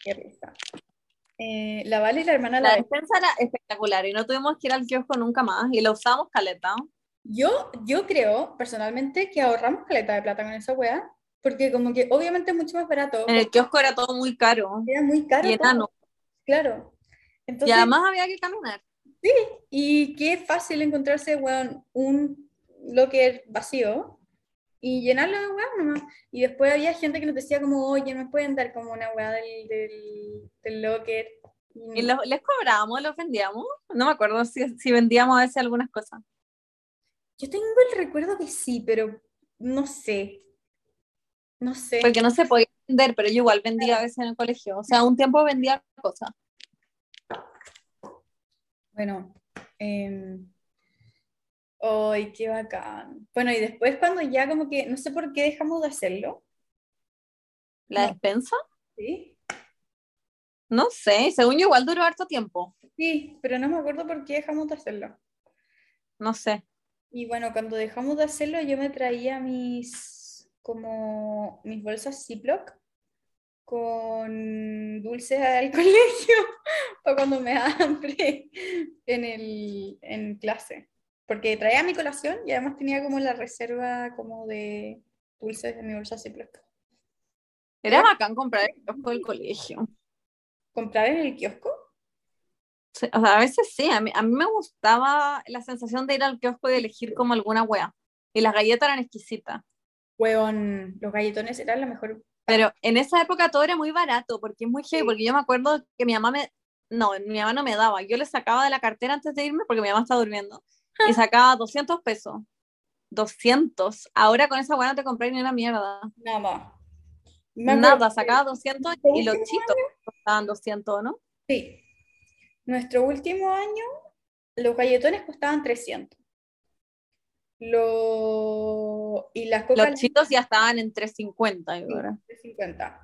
Qué risa. Eh, la Vale y la hermana
La
la
despensa era espectacular y no tuvimos que ir al kiosco nunca más y la usábamos caleta.
Yo, yo creo personalmente que ahorramos caleta de plata con esa weá, porque como que obviamente es mucho más barato,
En el kiosco era todo muy caro
era muy caro
y enano.
claro.
Y además había que caminar.
y qué fácil encontrarse, weón, un locker vacío y llenarlo de weá nomás. Y después había gente que nos decía como, oye, ¿me pueden dar como una weá del, del, del locker?
Y los- les cobrábamos, los vendíamos. No me acuerdo si, si vendíamos a veces algunas cosas.
Yo tengo el recuerdo que sí, pero no sé. No sé.
Porque no se podía vender, pero yo igual vendía a veces en el colegio. O sea, un tiempo vendía cosas.
Bueno, eh... ¡ay, qué bacán! Bueno, y después cuando ya como que, no sé por qué dejamos de hacerlo,
¿La
No.
despensa?
¿sí?
No sé, según yo igual duró harto tiempo.
Sí, pero no me acuerdo por qué dejamos de hacerlo.
No sé.
Y bueno, cuando dejamos de hacerlo, yo me traía mis, como, mis bolsas Ziploc con dulces al *laughs* colegio para cuando me da hambre en, el, en clase. Porque traía mi colación y además tenía como la reserva como de dulces en mi bolsa Ziploc.
Era bacán comprar el kiosco del colegio.
¿Comprar en el kiosco?
Sí, o sea, a veces sí, a mí, a mí me gustaba la sensación de ir al kiosco y elegir como alguna wea. Y las galletas eran exquisitas.
Hueón, los galletones eran la mejor.
Pero en esa época todo era muy barato, porque es muy heavy, porque yo me acuerdo que mi mamá me, no, mi mamá no me daba, yo le sacaba de la cartera antes de irme, porque mi mamá estaba durmiendo, *laughs* y sacaba 200 pesos. 200. Ahora con esa buena te compré ni una mierda.
Nada. Me
Nada, sacaba 200 y los chitos costaban 200, ¿no?
Sí. Nuestro último año, los galletones costaban 300. Lo... Y las coca
Los chitos ya estaban en 350 yo ahora.
350.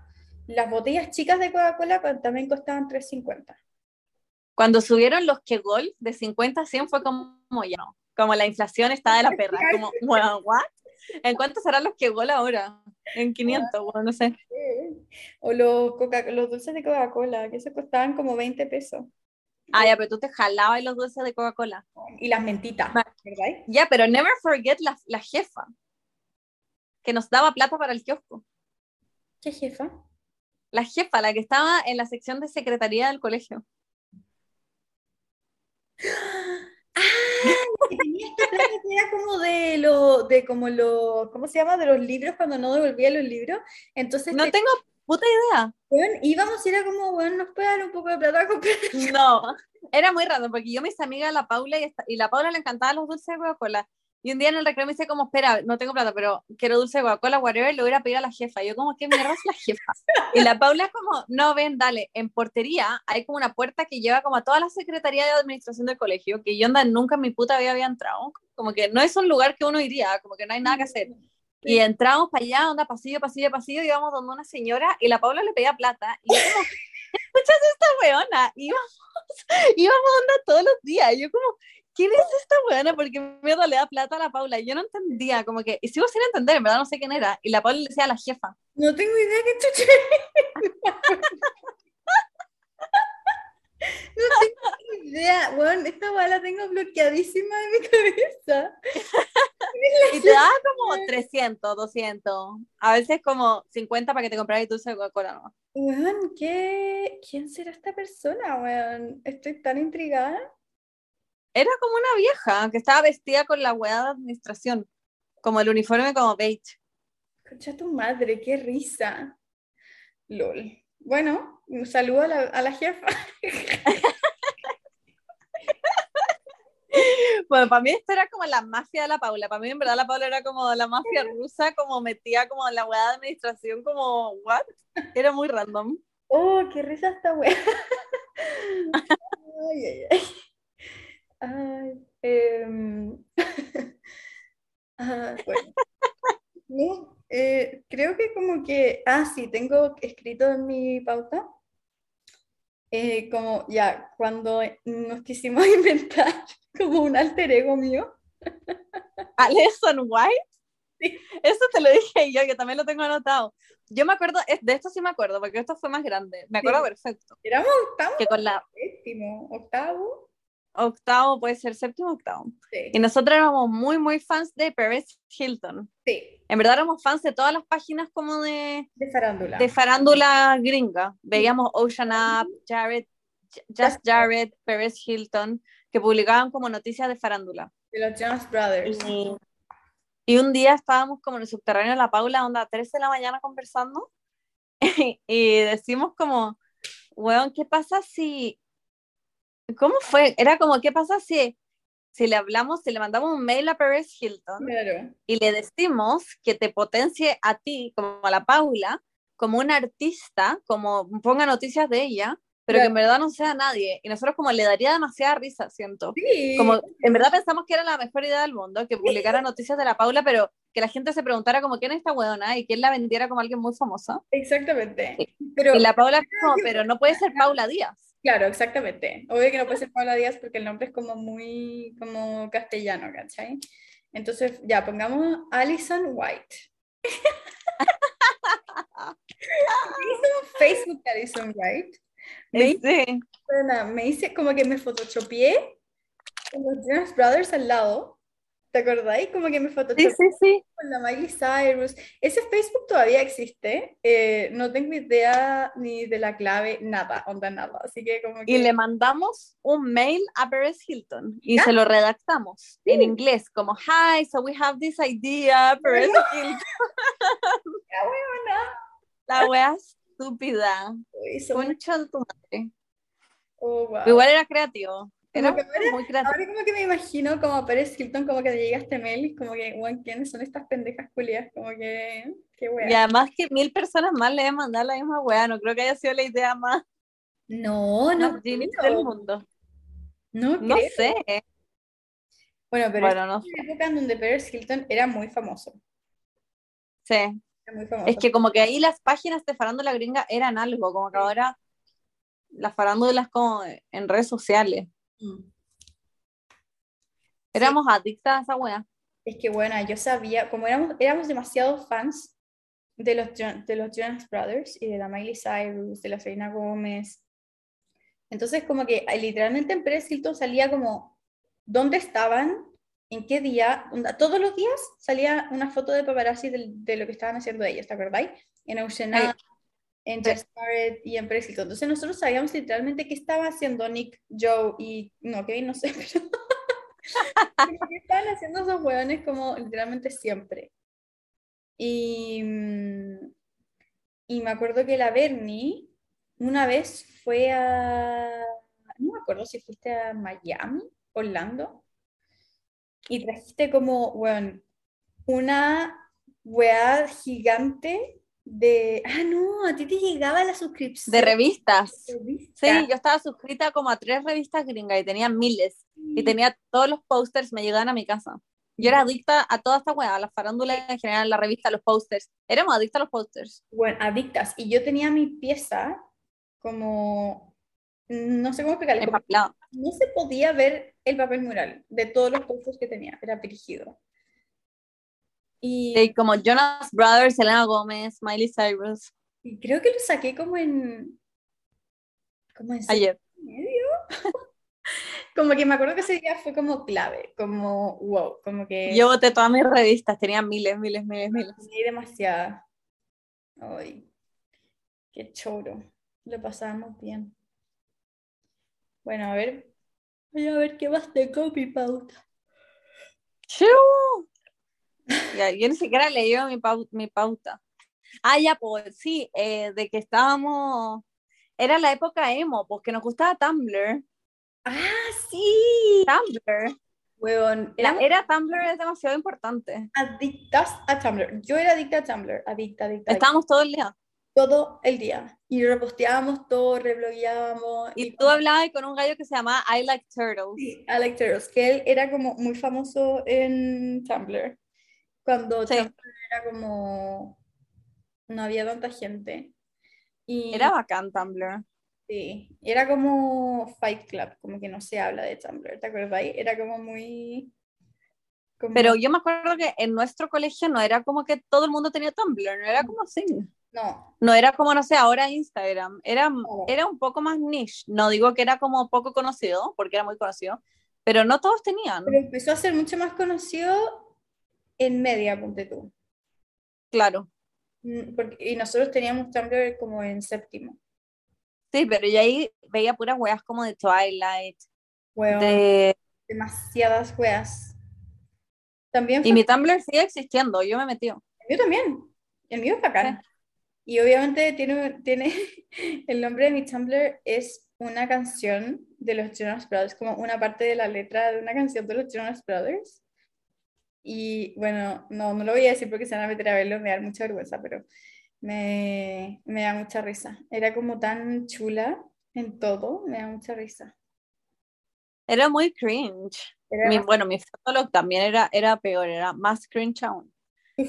Las botellas chicas de Coca-Cola co- también costaban 350.
Cuando subieron los que gol de 50 a 100 fue como, ya no, como la inflación está de la perra, *laughs* como, bueno, ¿what? ¿En cuánto serán los que gol ahora? En 500, bueno, no sé.
O los, Coca- los dulces de Coca-Cola, que esos costaban como 20 pesos.
Ah, ya, pero tú te jalabas los dulces de Coca-Cola.
Y las mentitas, ¿verdad?
Ya, pero never forget la, la jefa, que nos daba plata para el kiosco.
¿Qué jefa?
La jefa, la que estaba en la sección de secretaría del colegio. *gasps* *gasps*
Que tenía esta plata que era como de lo, de como lo, ¿cómo se llama? De los libros cuando no devolvía los libros. Entonces
No
te-
tengo puta idea.
weón, íbamos y era como, bueno, nos puede dar un poco de plata a comprar.
No, era muy raro porque yo mis amigas, la Paula y, esta- y la Paula le encantaban los dulces de Coca-Cola. Y un día en el recreo me dice como, espera, no tengo plata, pero quiero dulce de Coca-Cola, whatever, le voy a ir a pedir a la jefa. Y yo como, ¿qué mierda es la jefa? Y la Paula es como, no, ven, dale, en portería hay como una puerta que lleva como a toda la secretaría de administración del colegio, que yo anda nunca en mi puta vida había entrado. Como que no es un lugar que uno iría, como que no hay nada que hacer. Y entramos para allá, onda pasillo, pasillo, pasillo, y íbamos donde una señora y la Paula le pedía plata. Y yo como, *laughs* escuchas esta weona. Íbamos, *laughs* íbamos onda todos los días. Y yo como, ¿quién es esta weona? Porque mierda le da plata a la Paula. Y yo no entendía, como que, y sigo sin entender, en verdad no sé quién era. Y la Paula le decía a la jefa.
No tengo idea qué chucha. No tengo idea. Bueno, esta bala la tengo bloqueadísima de mi cabeza.
Y te daba como 300, 200. A veces como 50 para que te compraras dulce de Coca-Cola. ¿no?
Weón, ¿qué? ¿Quién será esta persona, weón? Estoy tan intrigada.
Era como una vieja que estaba vestida con la weá de administración. Como el uniforme como beige.
Concha tu madre, qué risa. LOL. Bueno, un saludo a la, a la jefa. *laughs*
Bueno, para mí esto era como la mafia de la Paula. Para mí, en verdad, la Paula era como la mafia rusa, como metía como en la weá de administración, como, ¿what? Era muy random.
Oh, qué risa esta wea. *laughs* Ay, ay, ay. Ay, em, *laughs* ah, bueno. No, eh, creo que como que, ah, sí, tengo escrito en mi pauta, eh, como ya, cuando nos quisimos *laughs* inventar como un alter ego mío, *laughs*
Alison White.
Sí.
Eso te lo dije yo, que también lo tengo anotado. Yo me acuerdo, de esto sí me acuerdo, porque esto fue más grande. Me acuerdo
Sí.
perfecto.
éramos octavo,
Que con la
séptimo, octavo,
octavo, puede ser séptimo, octavo.
sí,
Y nosotros éramos muy, muy fans de Paris Hilton.
sí,
En verdad éramos fans de todas las páginas como de,
de farándula.
de farándula gringa. Veíamos Ocean Up, Jared, Just Jared, Paris Hilton, que publicaban como noticias de farándula.
de los Jonas Brothers.
Y, y un día estábamos como en el subterráneo de la Paula, onda a 13 de la mañana conversando, *laughs* y decimos como, weón, ¿qué pasa si... ¿Cómo fue? Era como, ¿qué pasa si, si le hablamos, si le mandamos un mail a Paris Hilton
Claro.
y le decimos que te potencie a ti, como a la Paula, como una artista, como ponga noticias de ella, pero que en verdad no sea nadie. Y nosotros como le daría demasiada risa, siento.
Sí.
Como en verdad pensamos que era la mejor idea del mundo, que publicara noticias de la Paula, pero que la gente se preguntara como quién es esta weona y quién la vendiera como alguien muy famoso.
Exactamente. Pero,
Y la Paula como, pero no puede ser Paula Díaz.
Claro, exactamente. Obvio que no puede ser Paula Díaz porque el nombre es como muy como castellano, ¿cachai? Entonces, ya, pongamos Alison White. Hice un Facebook de Alison White. Me hice,
Sí.
me hice como que me photoshopeé con los Jonas Brothers al lado. ¿Te acordáis? Como que me
Sí,
photoshopeé
sí, sí.
con la Miley Cyrus. Ese Facebook todavía existe. eh, no tengo idea ni de la clave, nada, onda nada. Así que como que...
Y le mandamos un mail a Paris Hilton y se lo redactamos en inglés, como, hi, so we have this idea, Paris *laughs* Hilton.
Huevona.
La wea estúpida.
Uy,
Concha de tu madre.
oh, wow.
Igual era creativo.
Como que ahora-
muy.
Ahora como que me imagino como a Paris Hilton como que le llega este mail y como que, bueno, ¿quiénes son estas pendejas culias? Como que, qué wea.
Y además que mil personas más le deben mandar la misma wea. No creo que haya sido la idea más,
No, no creo.
del mundo.
No
No
creo.
sé.
Bueno, pero
Bueno, no
una época en donde Paris Hilton era muy famoso.
sé.
Era muy famoso.
Es que como que ahí las páginas de farándula gringa eran algo, como que ahora las farándulas como en redes sociales.
Mm.
Éramos adictas a esa wea.
Es que bueno, yo sabía, como éramos, éramos demasiado fans de los, de los Jonas Brothers y de la Miley Cyrus, de la Selena Gómez. Entonces, como que eh, literalmente en Paris Hilton salía como dónde estaban, en qué día, todos los días salía una foto de paparazzi de, lo que estaban haciendo ellos, ¿te acordáis? En Ocean
Sí.
En Just Started y en Hilton. Entonces, nosotros sabíamos literalmente qué estaba haciendo Nick, Joe y, no, Kevin, no sé, *laughs* pero que estaban haciendo esos hueones como literalmente siempre. Y, mm, y me acuerdo que la Bernie una vez fue a, no me acuerdo si fuiste a Miami, Orlando, y trajiste como, bueno, una weá gigante de, ah, no, a ti te llegaba la suscripción.
De revistas.
revista.
Sí, yo estaba suscrita como a tres revistas gringas y tenía miles. Y tenía todos los posters, me llegaban a mi casa. Yo era adicta a toda esta weá, a las farándulas en general, la revista, los posters. Éramos adictas a los posters.
bueno, adictas. Y yo tenía mi pieza como, no sé cómo
Empapelado.
no se podía ver el papel mural de todos los posters que tenía, era dirigido. Y,
Sí, como Jonas Brothers, Selena Gómez, Miley Cyrus.
y creo que lo saqué como en, como en
Ayer.
medio. *laughs* Como que me acuerdo que ese día fue como clave, como wow, como que
Yo boté todas mis revistas, tenía miles, miles, miles, miles.
Hay demasiada. Ay, qué choro. Lo pasamos bien. Bueno, a ver. Voy a ver qué más tengo mi pauta.
¡Chiu! Ya, yo ni siquiera leí mi, pau- mi pauta. Ah, ya, pues sí, eh, de que estábamos. Era la época emo, porque nos gustaba Tumblr.
¡Ah, sí!
Tumblr.
Huevón, éramos
era Tumblr es demasiado importante.
adictas a Tumblr. Yo era adicta a Tumblr, adicta, adicta, adicta,
Estábamos todo el día.
todo el día. Y reposteábamos todo, reblogueábamos.
Y tú hablabas con un gallo que se llamaba I Like Turtles.
Sí, Alex Turtles, que él era como muy famoso en Tumblr. Cuando
Sí.
Tumblr era como. No había tanta gente. Y
Era bacán Tumblr.
sí, era como Fight Club, como que no se habla de Tumblr, ¿te acuerdas? Era como muy. como-
Pero yo me acuerdo que en nuestro colegio no era como que todo el mundo tenía Tumblr, no era como así.
No,
No era como, no sé, ahora Instagram. Era,
No.
era un poco más niche. No digo que era como poco conocido, porque era muy conocido, pero no todos tenían.
pero empezó a ser mucho más conocido en media, ponte tú.
Claro.
Mm, porque- y nosotros teníamos Tumblr como en séptimo.
Sí, pero yo ahí veía puras weas como de Twilight,
Weón,
de...
demasiadas weas. También
Y mi Tumblr sigue existiendo, yo me metí.
El mío también. El mío es bacán. Y obviamente tiene, tiene *laughs* el nombre de mi Tumblr es una canción de los Jonas Brothers, como una parte de la letra de una canción de los Jonas Brothers. Y bueno, no, no lo voy a decir porque se van a meter a verlo, me da mucha vergüenza, pero me, me da mucha risa. Era como tan chula en todo, me da mucha risa.
Era muy cringe.
Era
Mi- bueno, mi fotolog también era, era peor, era más cringe aún.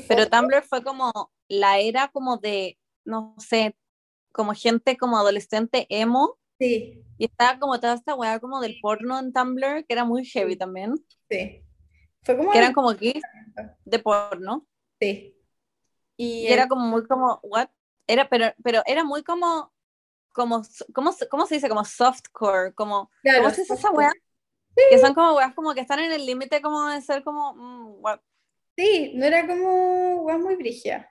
Pero Tumblr fue como la era como de, no sé, como gente como adolescente emo.
Sí,
Y estaba como toda esta weá como del porno en Tumblr, que era muy heavy también.
sí. Fue como...
Que eran como GIFs de porno.
Sí. Y,
Y era como muy como, what? Era, pero, pero era muy como, como, ¿cómo, se- cómo se dice? Como softcore, como,
claro,
¿cómo se dice esa weá? Que son como weas como que están en el límite como de ser como, mm, what?
Sí, no era como guau muy brigia.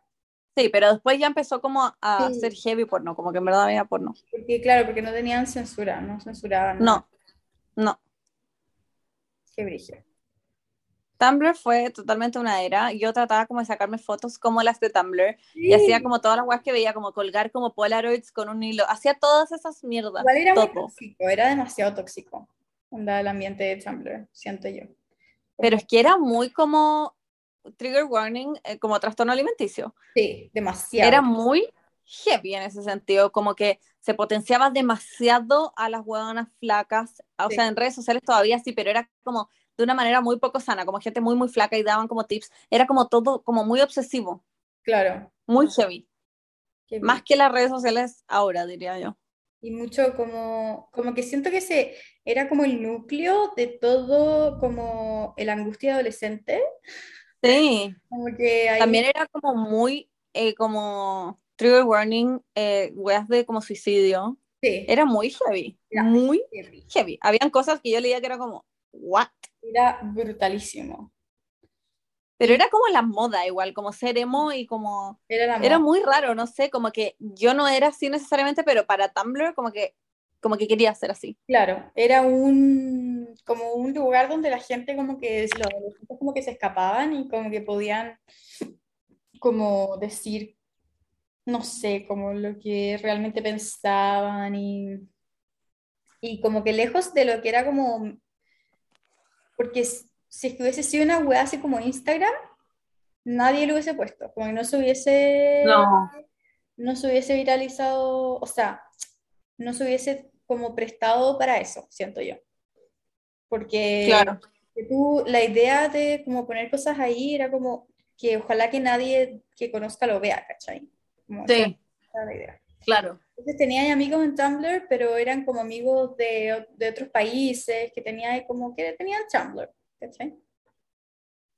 Sí, pero después ya empezó como a
Sí.
ser heavy porno, como que en verdad había porno.
Porque, claro, porque no tenían censura, no censuraban.
No, no.
Qué brigia.
Tumblr fue totalmente una era. Yo trataba como de sacarme fotos como las de Tumblr y hacía como todas las weas que veía, como colgar como Polaroids con un hilo. Hacía todas esas mierdas.
Igual era muy tóxico, era demasiado tóxico. Onda el ambiente de Tumblr, siento yo.
Pero es que era muy como trigger warning, eh, como trastorno alimenticio.
Sí, demasiado.
Era muy heavy en ese sentido, como que se potenciaba demasiado a las hueonas flacas, o
Sí.
sea, en redes sociales todavía sí, pero era como de una manera muy poco sana, como gente muy, muy flaca y daban como tips, era como todo, como muy obsesivo,
Claro.
muy heavy,
qué
más que las redes sociales ahora, diría yo.
Y mucho como, como que siento que se, era como el núcleo de todo, como el angustia adolescente.
Sí,
Como que
también era como muy, eh, como trigger warning, eh, weas de como suicidio,
sí,
era muy heavy,
Era
muy
heavy.
heavy. Habían cosas que yo leía que era como, what?
Era brutalísimo.
Pero era como la moda igual, como ser emo y como...
Era la
Era
moda.
muy raro, no sé, como que yo no era así necesariamente, pero para Tumblr como que, como que quería ser así.
Claro, era un, como un lugar donde la gente como que, los adolescentes como que se escapaban y como que podían como decir, no sé, como lo que realmente pensaban y, y como que lejos de lo que era como, porque si hubiese sido una wea así como Instagram, nadie lo hubiese puesto, como que no se hubiese no se hubiese viralizado, o sea, no se hubiese como prestado para eso, siento yo. Porque
Claro.
tú, la idea de como poner cosas ahí era como que ojalá que nadie que conozca lo vea, ¿cachai? Como esa
Sí,
la idea.
claro.
Entonces tenía amigos en Tumblr, pero eran como amigos de, de otros países, que tenía como que tenían Tumblr, ¿cachai?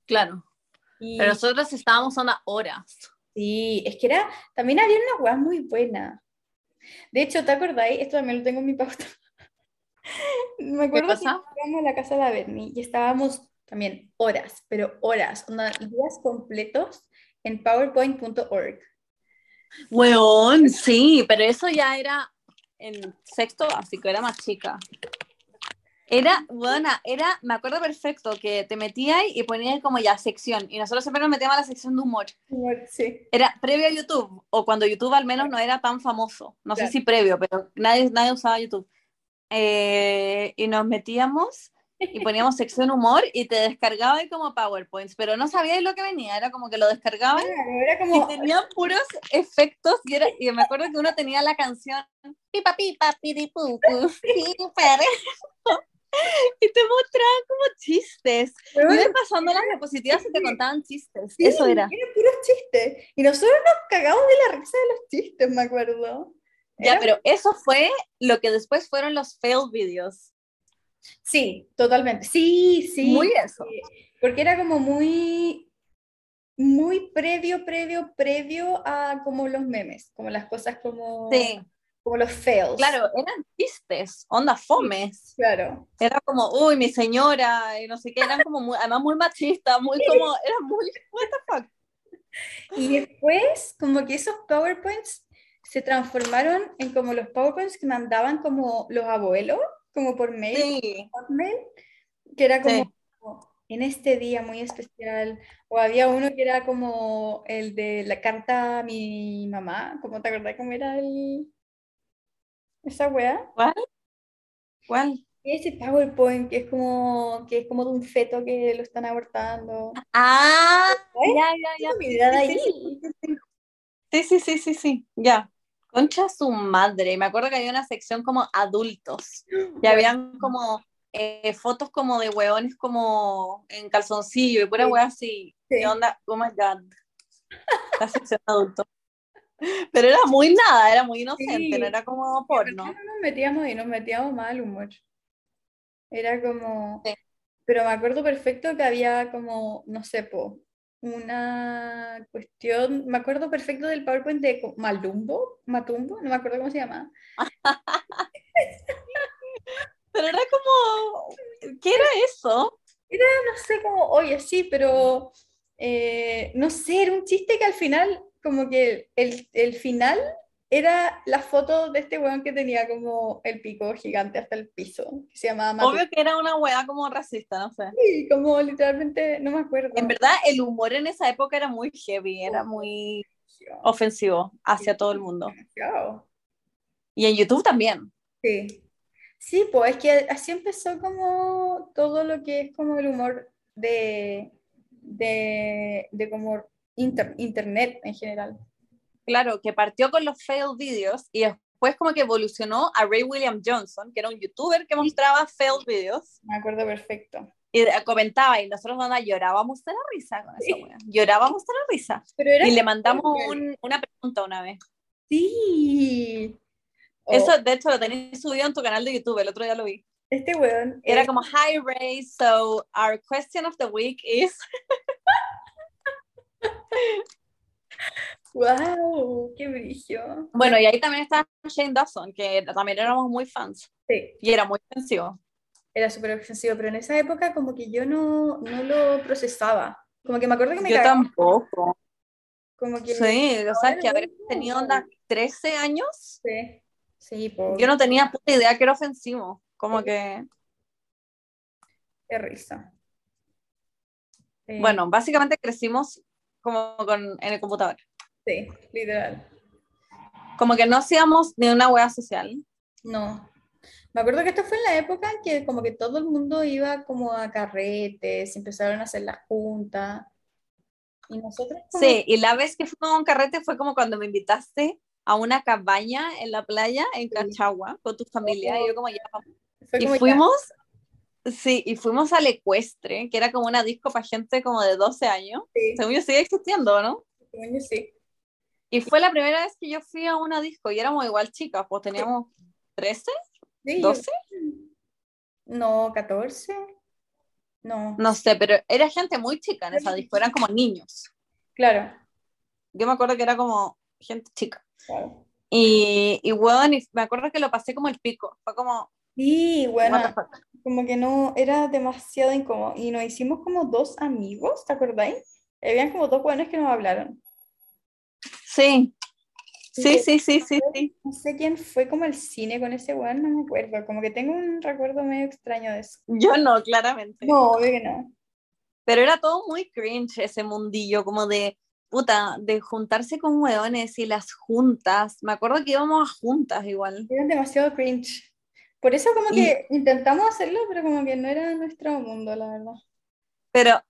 Claro.
Y
Pero nosotros estábamos unas horas.
Sí, es que era, también había una weá muy buena. De hecho, ¿te acordáis? Esto también lo tengo en mi pauta. *laughs* Me acuerdo que
cosa?
íbamos a la casa de la Berni y estábamos también horas, pero horas, días completos en powerpoint.org.
Weón, sí, pero eso ya era en sexto básico, era más chica. Era, buena, era, me acuerdo perfecto que te metías y ponías como ya sección, y nosotros siempre nos metíamos a la sección de humor.
Sí,
Era previo a YouTube, o cuando YouTube al menos no era tan famoso. No sé si previo, pero nadie, nadie usaba YouTube. Eh, y nos metíamos y poníamos sección humor y te descargaba como PowerPoints, pero no sabías lo que venía, era como que lo descargaban
Claro, era
y
como,
tenían puros efectos y, era, y me acuerdo que uno tenía la canción pipa pipa piripupu, y te mostraban como chistes.
Weón,
iban pasando las diapositivas y te contaban chistes.
Sí,
eso era.
Eran puros chistes. Y nosotros nos cagamos de la risa de los chistes, me acuerdo.
ya
Era-
pero eso fue lo que después fueron los fail videos
Sí, totalmente. Sí, sí.
muy eso
Sí, Porque era como muy, muy previo, previo, previo a como los memes, como las cosas como,
sí
como los fails.
claro eran chistes onda fomes
Claro.
era como uy mi señora y no sé qué eran como muy, además muy machistas muy como era muy what the fuck
Y después, como que esos PowerPoints se transformaron en como los PowerPoints que mandaban como los abuelos, como por mail,
sí
hotmail, que era como,
Sí.
como, en este día muy especial. O había uno que era como el de la carta a mi mamá, ¿cómo te acordás cómo era el... esa wea?
¿Cuál? ¿Cuál?
Ese PowerPoint que es como que es como de un feto que lo están abortando.
Ah,
¿Eh?
ya, ya, ya.
Mi mirada
Sí,
ahí.
Sí, sí, sí, sí, sí, ya. Concha su madre. Me acuerdo que había una sección como adultos. Y habían como eh, fotos como de hueones como en calzoncillo y pura
Sí.
wea así.
Sí.
¿Qué onda? Oh my God. La sección adultos. Pero era muy nada, era muy inocente,
Sí.
no era como
¿Por
porno.
no nos metíamos y nos metíamos mal humor? Era como... Pero me acuerdo perfecto que había como, no sé, po, una cuestión, me acuerdo perfecto del PowerPoint de Malumbo, Matumbo, no me acuerdo cómo se llama. *laughs*
Pero era como, ¿qué era eso?
No sé cómo, oye, sí, pero eh, no sé, era un chiste que al final, como que el, el final era la foto de este weón que tenía como el pico gigante hasta el piso, que se llamaba.
Obvio que era una wea como racista, no sé.
Sí, como literalmente, no me acuerdo.
En verdad, el humor en esa época era muy heavy, era muy ofensivo hacia todo el mundo. Y en YouTube también.
Sí. Sí, pues es que así empezó como todo lo que es como el humor de, de, de como inter- internet en general.
Claro, que partió con los fail videos y después como que evolucionó a Ray William Johnson, que era un youtuber que mostraba fail videos
Me acuerdo perfecto.
y comentaba y nosotros onda, llorábamos de la risa con esa
Sí.
wea. Llorábamos de la risa.
Pero era
Y le mandamos un- una pregunta una vez.
Sí. Oh,
Eso, de hecho, lo tenéis subido en tu canal de YouTube, el otro día lo vi.
este weón
Era
es-
como, hi Ray, so our question of the week is... *laughs*
¡Wow! ¡Qué brillo!
Bueno, y ahí también está Shane Dawson, que también éramos muy fans.
Sí,
Y era muy ofensivo.
era súper ofensivo, pero en esa época como que yo no, no lo procesaba. Como que me acuerdo que me
Yo
cagaba,
tampoco.
como que...
Sí, o sea, que haber tenido onda 13 años,
Sí, sí,
yo no tenía puta idea que era ofensivo. Como que,
qué risa. Sí,
bueno, básicamente crecimos como con, en el computador.
Sí, literal.
Como que no hacíamos ni una wea social.
No. Me acuerdo que esto fue en la época en que como que todo el mundo iba como a carretes, empezaron a hacer las juntas. Y nosotros como-
Sí, y la vez que fuimos a un carrete fue como cuando me invitaste a una cabaña en la playa en Cachagua con tu familia. Y yo como ya, Y
como ya,
fuimos, sí, y fuimos al Ecuestre, que era como una disco para gente como de 12 años.
sí,
Según yo sigue existiendo, ¿no?
según yo sí.
Y fue la primera vez que yo fui a una disco y éramos igual chicas, pues teníamos 13,
Sí,
12,
No, 14. No,
no sé, pero era gente muy chica en esa disco, eran como niños.
claro,
Yo me acuerdo que era como gente chica.
claro.
Y, y bueno, me acuerdo que lo pasé como el pico, fue como,
Sí, bueno, como que no, era demasiado incómodo. Y nos hicimos como dos amigos, ¿te acordáis? Habían como dos buenos que nos hablaron.
Sí, sí,
Sí.
sí, sí, sí.
No sé quién fue como al cine con ese weón, no me acuerdo. Como que tengo un recuerdo medio extraño de eso.
Yo no, claramente.
No, obvio que no.
Pero era todo muy cringe ese mundillo, como de, puta, de juntarse con hueones y las juntas. Me acuerdo que íbamos a juntas igual.
Era demasiado cringe. Por eso como
Y-
que intentamos hacerlo, pero como que no era nuestro mundo, la verdad.
Pero,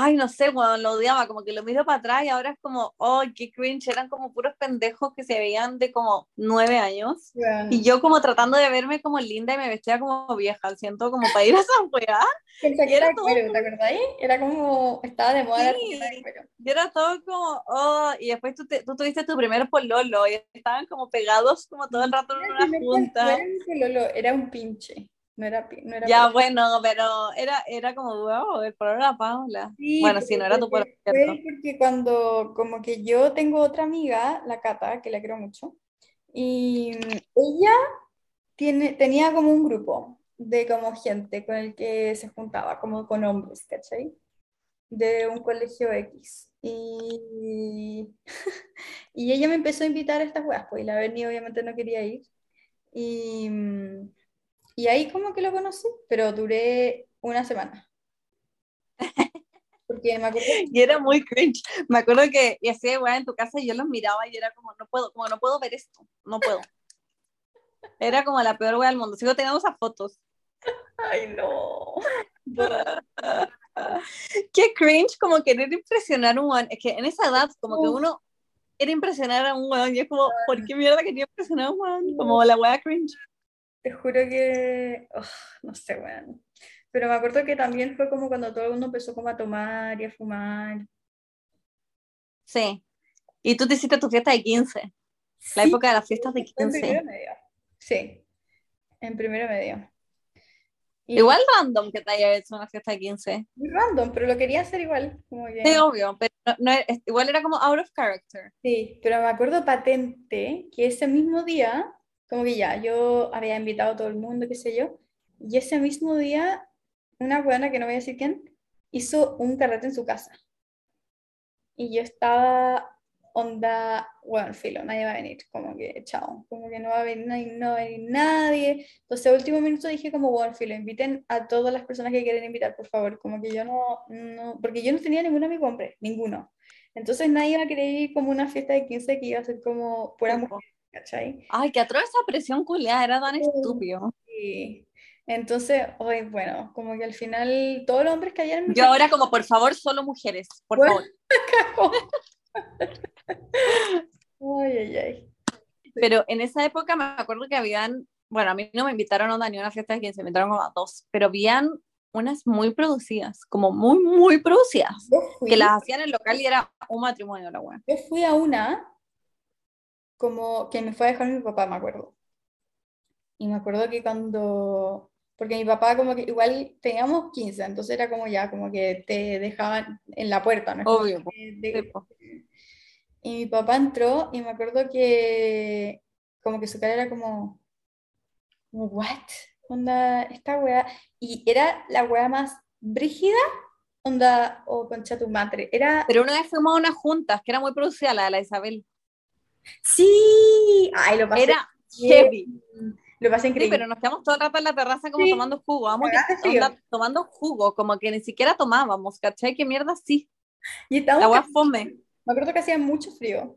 ay, no sé, weón, lo odiaba, como que lo miro para atrás y ahora es como, oh, qué cringe, eran como puros pendejos que se veían de como nueve años.
Weón.
Y yo como tratando de verme como linda y me vestía como vieja, siento como para ir a esa *laughs* weá. Y era todo
cuero, ¿te acordáis? Era como, estaba de moda
Sí. Y era todo como, oh, y después tú, te- tú tuviste tu primer pololo y estaban como pegados como todo el rato en una junta.
pololo, era un pinche. No era, no era
Ya, bueno, pero era, era como, wow, el pololo era Paula.
Sí,
bueno, sí, no era tu ¿cierto?
Fue porque cuando, como que yo tengo otra amiga, la Cata, que la quiero mucho, y ella tiene, tenía como un grupo de como gente con el que se juntaba, como con hombres, ¿cachai? De un colegio X. Y, *laughs* y ella me empezó a invitar a estas weas, pues, y la Berni obviamente no quería ir. Y, y ahí como que lo conocí, pero duré una semana. *laughs* Porque me acuerdo
Y era muy cringe. Me acuerdo que y hacía weá en tu casa y yo los miraba y era como, no puedo, como no puedo ver esto, no puedo. Era como la peor weá del mundo. Sigo teniendo esas fotos.
Ay, no. *laughs*
Qué cringe como querer impresionar a un weón. Es que en esa edad, como que uno quiere impresionar a un weón y es como, ¿por qué mierda quería impresionar a un weón? Como la wea cringe.
Te juro que, ugh, no sé, weón. Pero me acuerdo que también fue como cuando todo el mundo empezó como a tomar y a fumar.
Sí. Y tú te hiciste tu fiesta de 15. La
Sí,
época de las fiestas de
fue en
15.
primero medio. Sí, en primero medio. Y
Igual random que te haya hecho una fiesta de 15.
muy random, pero lo quería hacer igual. Como que...
Sí, obvio, pero no, no igual era como out of character.
Sí, pero me acuerdo patente que ese mismo día, como que ya, yo había invitado a todo el mundo, qué sé yo, y ese mismo día, una buena que no voy a decir quién, hizo un carrete en su casa. Y yo estaba onda, bueno, filo, nadie va a venir, como que chao, como que no va a venir, no va a venir nadie. Entonces, a último minuto dije como, bueno, filo, inviten a todas las personas que quieren invitar, por favor, como que yo no, no, porque yo no tenía ningún amigo hombre, ninguno. Entonces nadie iba a querer ir como una fiesta de 15 que iba a ser como pura mujer, ¿cachai?
Ay, que atroz esa presión culiada, era tan estúpido.
Y entonces, hoy, bueno, como que al final todos los hombres en mi
Yo ahora como, por favor, solo mujeres, por
Bueno.
favor. *laughs*
Ay, ay, ay.
Pero en esa época me acuerdo que habían, bueno, a mí no me invitaron onda, ni a una fiesta de 15, me invitaron como a dos, pero habían unas muy producidas, como muy, muy producidas, que las hacían en el local y era un matrimonio la wea.
yo fui a una como que me fue a dejar mi papá, me acuerdo. Y me acuerdo que cuando, porque mi papá como que igual teníamos 15, entonces era como ya, como que te dejaban en la puerta, ¿no?
Obvio,
de-. Y mi papá entró y me acuerdo que como que su cara era como, what? Onda, esta weá. Y era la weá más brígida, onda, o concha tu madre. Era,
Pero una vez fuimos a unas juntas, que era muy producida, la de la Isabel.
Sí, ay, lo pasé,
Era heavy.
lo pasé
Sí,
increíble.
pero nos quedamos todo el rato en la terraza como
Sí.
tomando jugo. Vamos, tomando jugo, como que ni siquiera tomábamos, ¿cachai? ¿Qué mierda sí?
Y
La wea fome.
me acuerdo que hacía mucho frío.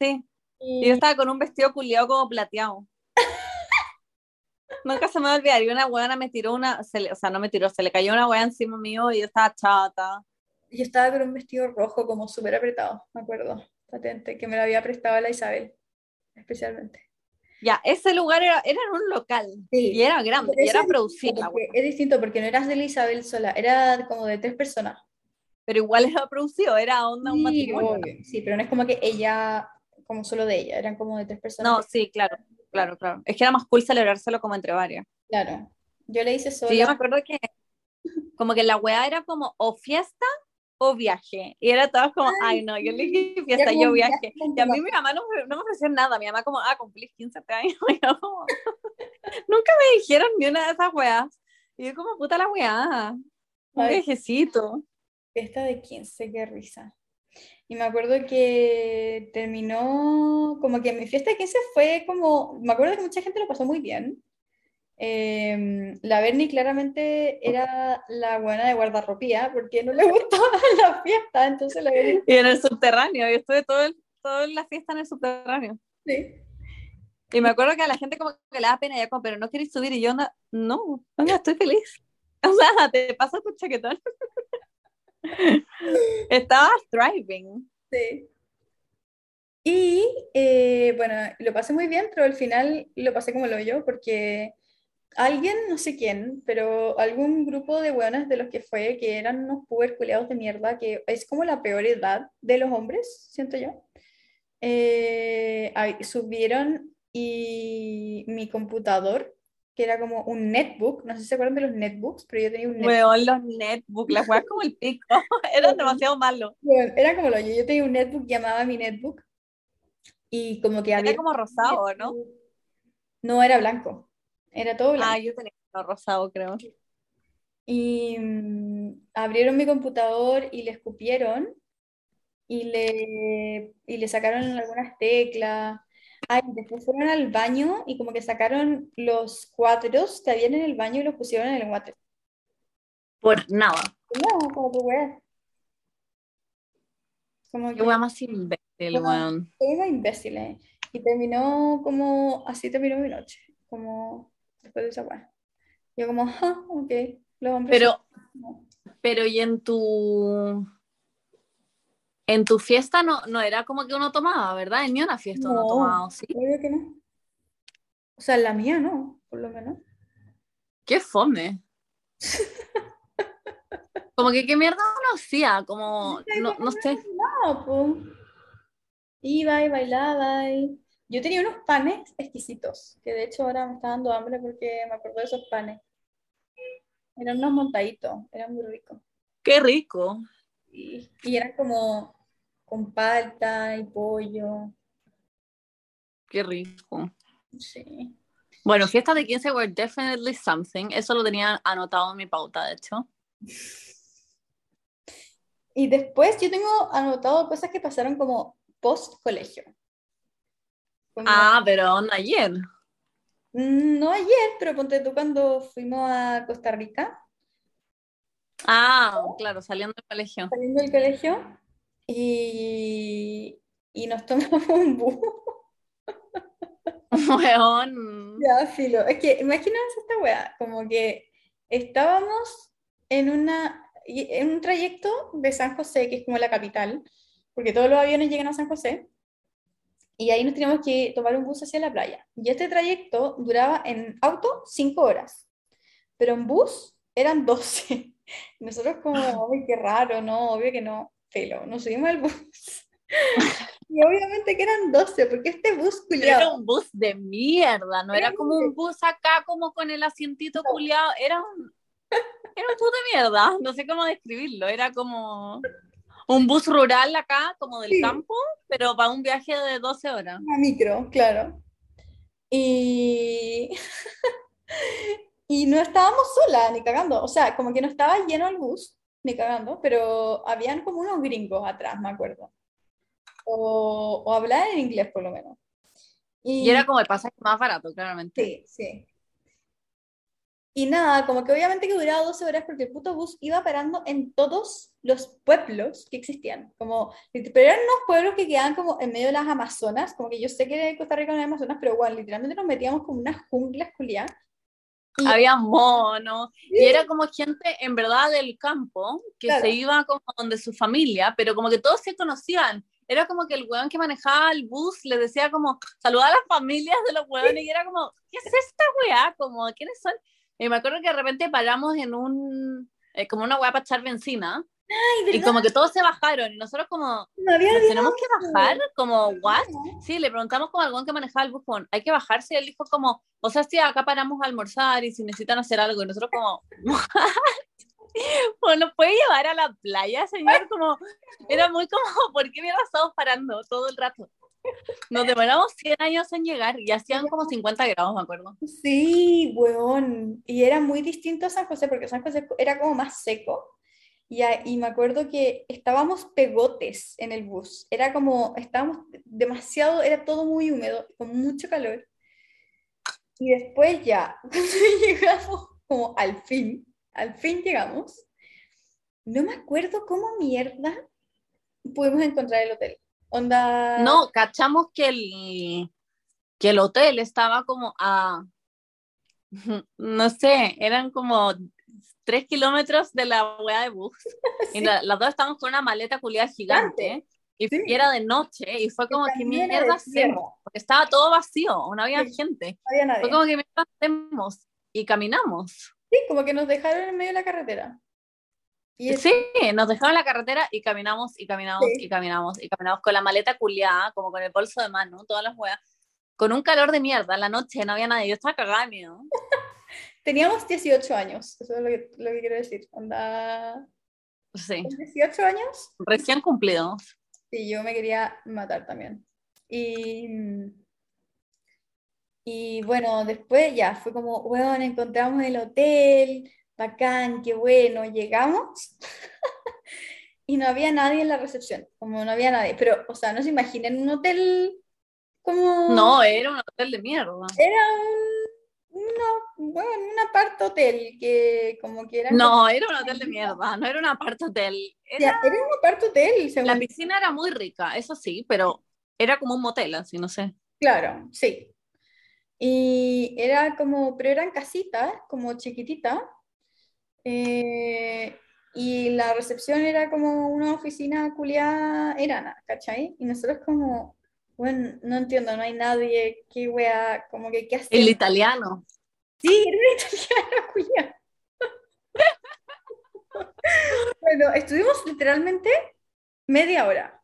Sí. Y
Y
yo estaba con un vestido culiado como plateado. *laughs* Nunca se me va a olvidar. Y una weona me tiró una, se le- o sea, no me tiró, se le cayó una wea encima mío y yo estaba chata.
yo estaba con un vestido rojo como súper apretado, me acuerdo, patente, que me lo había prestado la Isabel, especialmente.
Ya, ese lugar era, era un local.
Sí.
Y era grande, y era la wea.
Es distinto porque no eras de la Isabel sola, era como de tres personas.
Pero igual era producido, era onda un
Sí,
matrimonio.
obvio, sí, pero no es como que ella, como solo de ella, eran como de tres personas.
No, sí, claro, claro, claro. Es que era más cool celebrárselo como entre varias.
Claro. Yo le hice sola.
Sí, yo me acuerdo que como que la weá era como o fiesta o viaje. Y era todo como, ay no, yo elegí fiesta,
como
yo viaje. Y a mí mi mamá no, me- no me ofreció nada. Mi mamá como, ah, cumplís 15 años. *laughs* Yo como, Nunca me dijeron ni una de esas weas. Y yo como, puta la weá. Un
Ay.
viajecito.
Fiesta de 15, qué risa. Y me acuerdo que terminó, como que mi fiesta de 15 fue como, me acuerdo que mucha gente lo pasó muy bien. Em, la Berni claramente era la buena de guardarropía porque no le gustaba *laughs* la fiesta, entonces la Berni
Y en el subterráneo. Yo estuve todo el, toda la fiesta en el subterráneo.
sí.
Y me acuerdo que a la gente como que le da pena, ya como, pero no queréis subir. Y yo, no, no, no, estoy feliz. *laughs* O sea, te pasa tu chaquetón. *laughs* Estabas thriving.
Sí. Y eh, bueno, lo pasé muy bien, pero al final lo pasé como lo yo, porque alguien, no sé quién, pero algún grupo de buenas de los que fue, que eran unos puber culiados de mierda, que es como la peor edad de los hombres, siento yo, eh, subieron y mi computador, que era como un netbook, no sé si se acuerdan de los netbooks, pero yo tenía un netbook.
Weón, los netbooks, las weas como el pico. *laughs* Eran demasiado malos.
Bueno, era como lo yo, yo tenía un netbook llamaba mi netbook y como que había
Era como rosado, ¿no?
No era blanco, era todo blanco.
Ah, yo tenía uno rosado, creo.
Y mm, abrieron mi computador y le escupieron y le, y le sacaron algunas teclas. Ay, después fueron al baño y como que sacaron los cuadros que habían en el baño y los pusieron en el water.
Por nada.
No, como que wea. Como que
wea más imbécil, weón.
Una imbécil, eh. Y terminó como, así terminó mi noche, como después de esa weá. Yo como, ah, ok, los hombres
Pero, pero y en tu en tu fiesta no, no era como que uno tomaba, ¿verdad? En ni una fiesta uno
No.
tomaba, ¿o ¿sí?
Obvio que no. O sea, en la mía no, por lo menos.
Qué fome. Como que qué mierda uno hacía, como no, no sé.
No, pues. Iba y bailaba y... Yo tenía unos panes exquisitos, que de hecho ahora me está dando hambre porque me acuerdo de esos panes. Eran unos montaditos, eran muy ricos.
Qué rico.
Y, y eran como con palta y pollo.
Qué rico.
Sí.
Bueno, fiestas de 15 were definitely something. Eso lo tenía anotado en mi pauta, de hecho.
Y después yo tengo anotado cosas que pasaron como post colegio. Como-
Ah, pero onda ayer.
Mm, No ayer, pero ponte tú cuando fuimos a Costa Rica,
Ah, claro, saliendo del colegio.
saliendo del colegio, y, y nos tomamos un bus. *laughs*
Weón.
Ya, filo. Es que imagínense esta weá, como que estábamos en una, en un trayecto de San José, que es como la capital, porque todos los aviones llegan a San José, y ahí nos teníamos que tomar un bus hacia la playa. Y este trayecto duraba en auto 5 horas, pero en bus eran 12. *laughs* Nosotros como, *laughs* qué raro, no, obvio que no, filo, nos subimos al bus. *laughs* Y obviamente que eran 12, porque este bus
Pero era un bus de mierda, no era como un bus acá como con el asientito culiado, era un, era un bus de mierda, no sé cómo describirlo, era como un bus rural acá, como del
Sí.
campo, pero para un viaje de 12 horas.
Una micro, claro. Y, *laughs* y no estábamos solas, ni cagando. O sea, como que no estaba lleno el bus, ni cagando, pero habían como unos gringos atrás, me acuerdo. O, o hablaban en inglés, por lo menos.
Y era como el pasaje más barato, claramente.
Sí, sí. Y nada, como que obviamente que duraba 12 horas porque el puto bus iba parando en todos los pueblos que existían. Como, pero eran unos pueblos que quedaban como en medio de las Amazonas, como que yo sé que Costa Rica no hay Amazonas, pero igual, literalmente nos metíamos como unas junglas culiadas. Y-
Había monos, y era como gente en verdad del campo que
Claro.
se iba como donde su familia, pero como que todos se conocían. Era como que el weón que manejaba el bus le decía como, saludar a las familias de los weones, y era como, ¿qué es esta weá? Como, ¿quiénes son? Y me acuerdo que de repente paramos en un, eh, como una weá para echar benzina,
Ay,
y
¿verdad?
como que todos se bajaron, y nosotros como,
había
¿nos tenemos que bajar? Como, ¿what?
No.
Sí, le preguntamos como al weón que manejaba el como, hay que bajarse, y él dijo como, o sea, sí, acá paramos a almorzar y si necesitan hacer algo, y nosotros como, *laughs* pues nos puede llevar a la playa, señor, como, era muy como, *laughs* ¿por qué mierda estamos parando todo el rato? Nos demoramos 100 años en llegar y hacían como 50 grados, me acuerdo.
Sí, weón. Y era muy distinto a San José, porque San José era como más seco. Y, y me acuerdo que estábamos pegotes en el bus. Era como, estábamos demasiado, era todo muy húmedo, con mucho calor. Y después ya, *laughs* cuando llegamos, como al fin, al fin llegamos, no me acuerdo cómo mierda pudimos encontrar el hotel. Onda.
No, cachamos que el, que el hotel estaba como a, *laughs* no sé, eran como tres kilómetros de la hueá de bus. *laughs* Y la- las dos estábamos con una maleta culiada gigante. Y,
Sí.
era de noche y fue como que mierda hacemos, porque estaba todo vacío, no había
Sí.
gente.
No había nadie.
Fue como que mierda hacemos y caminamos.
Sí, como que nos dejaron en medio de la carretera. Y
Sí, nos dejaron la carretera y caminamos y caminamos
Sí.
y caminamos y caminamos con la maleta culiada, como con el bolso de mano, todas las weas, con un calor de mierda, en la noche no había nadie, yo estaba cagada miedo. *laughs*
teníamos 18 años, eso es lo que, lo que quiero decir. Onda,
Sí,
con 18 años,
recién cumplidos.
sí, yo me quería matar también. Y, y bueno, después ya fue como, bueno, encontramos el hotel, bacán, qué bueno, llegamos. *laughs* Y no había nadie en la recepción, como no había nadie, pero, o sea, no se imaginen un hotel como...
No, era un hotel de mierda.
Era un, una, bueno, un apart hotel que como que era...
No, era un hotel de mierda, no era un apart hotel. Era,
era un apart hotel, según...
la piscina era muy rica, eso sí, pero era como un motel, así, no sé.
Claro, sí. Y era como, pero eran casitas, como chiquititas. Eh, y la recepción era como una oficina culiada erana, ¿cachai? Y nosotros como, bueno, no entiendo, no hay nadie, qué wea, como que qué
El
hacemos.
italiano.
Sí, era una italiana *laughs* culiada. Bueno, estuvimos literalmente media hora.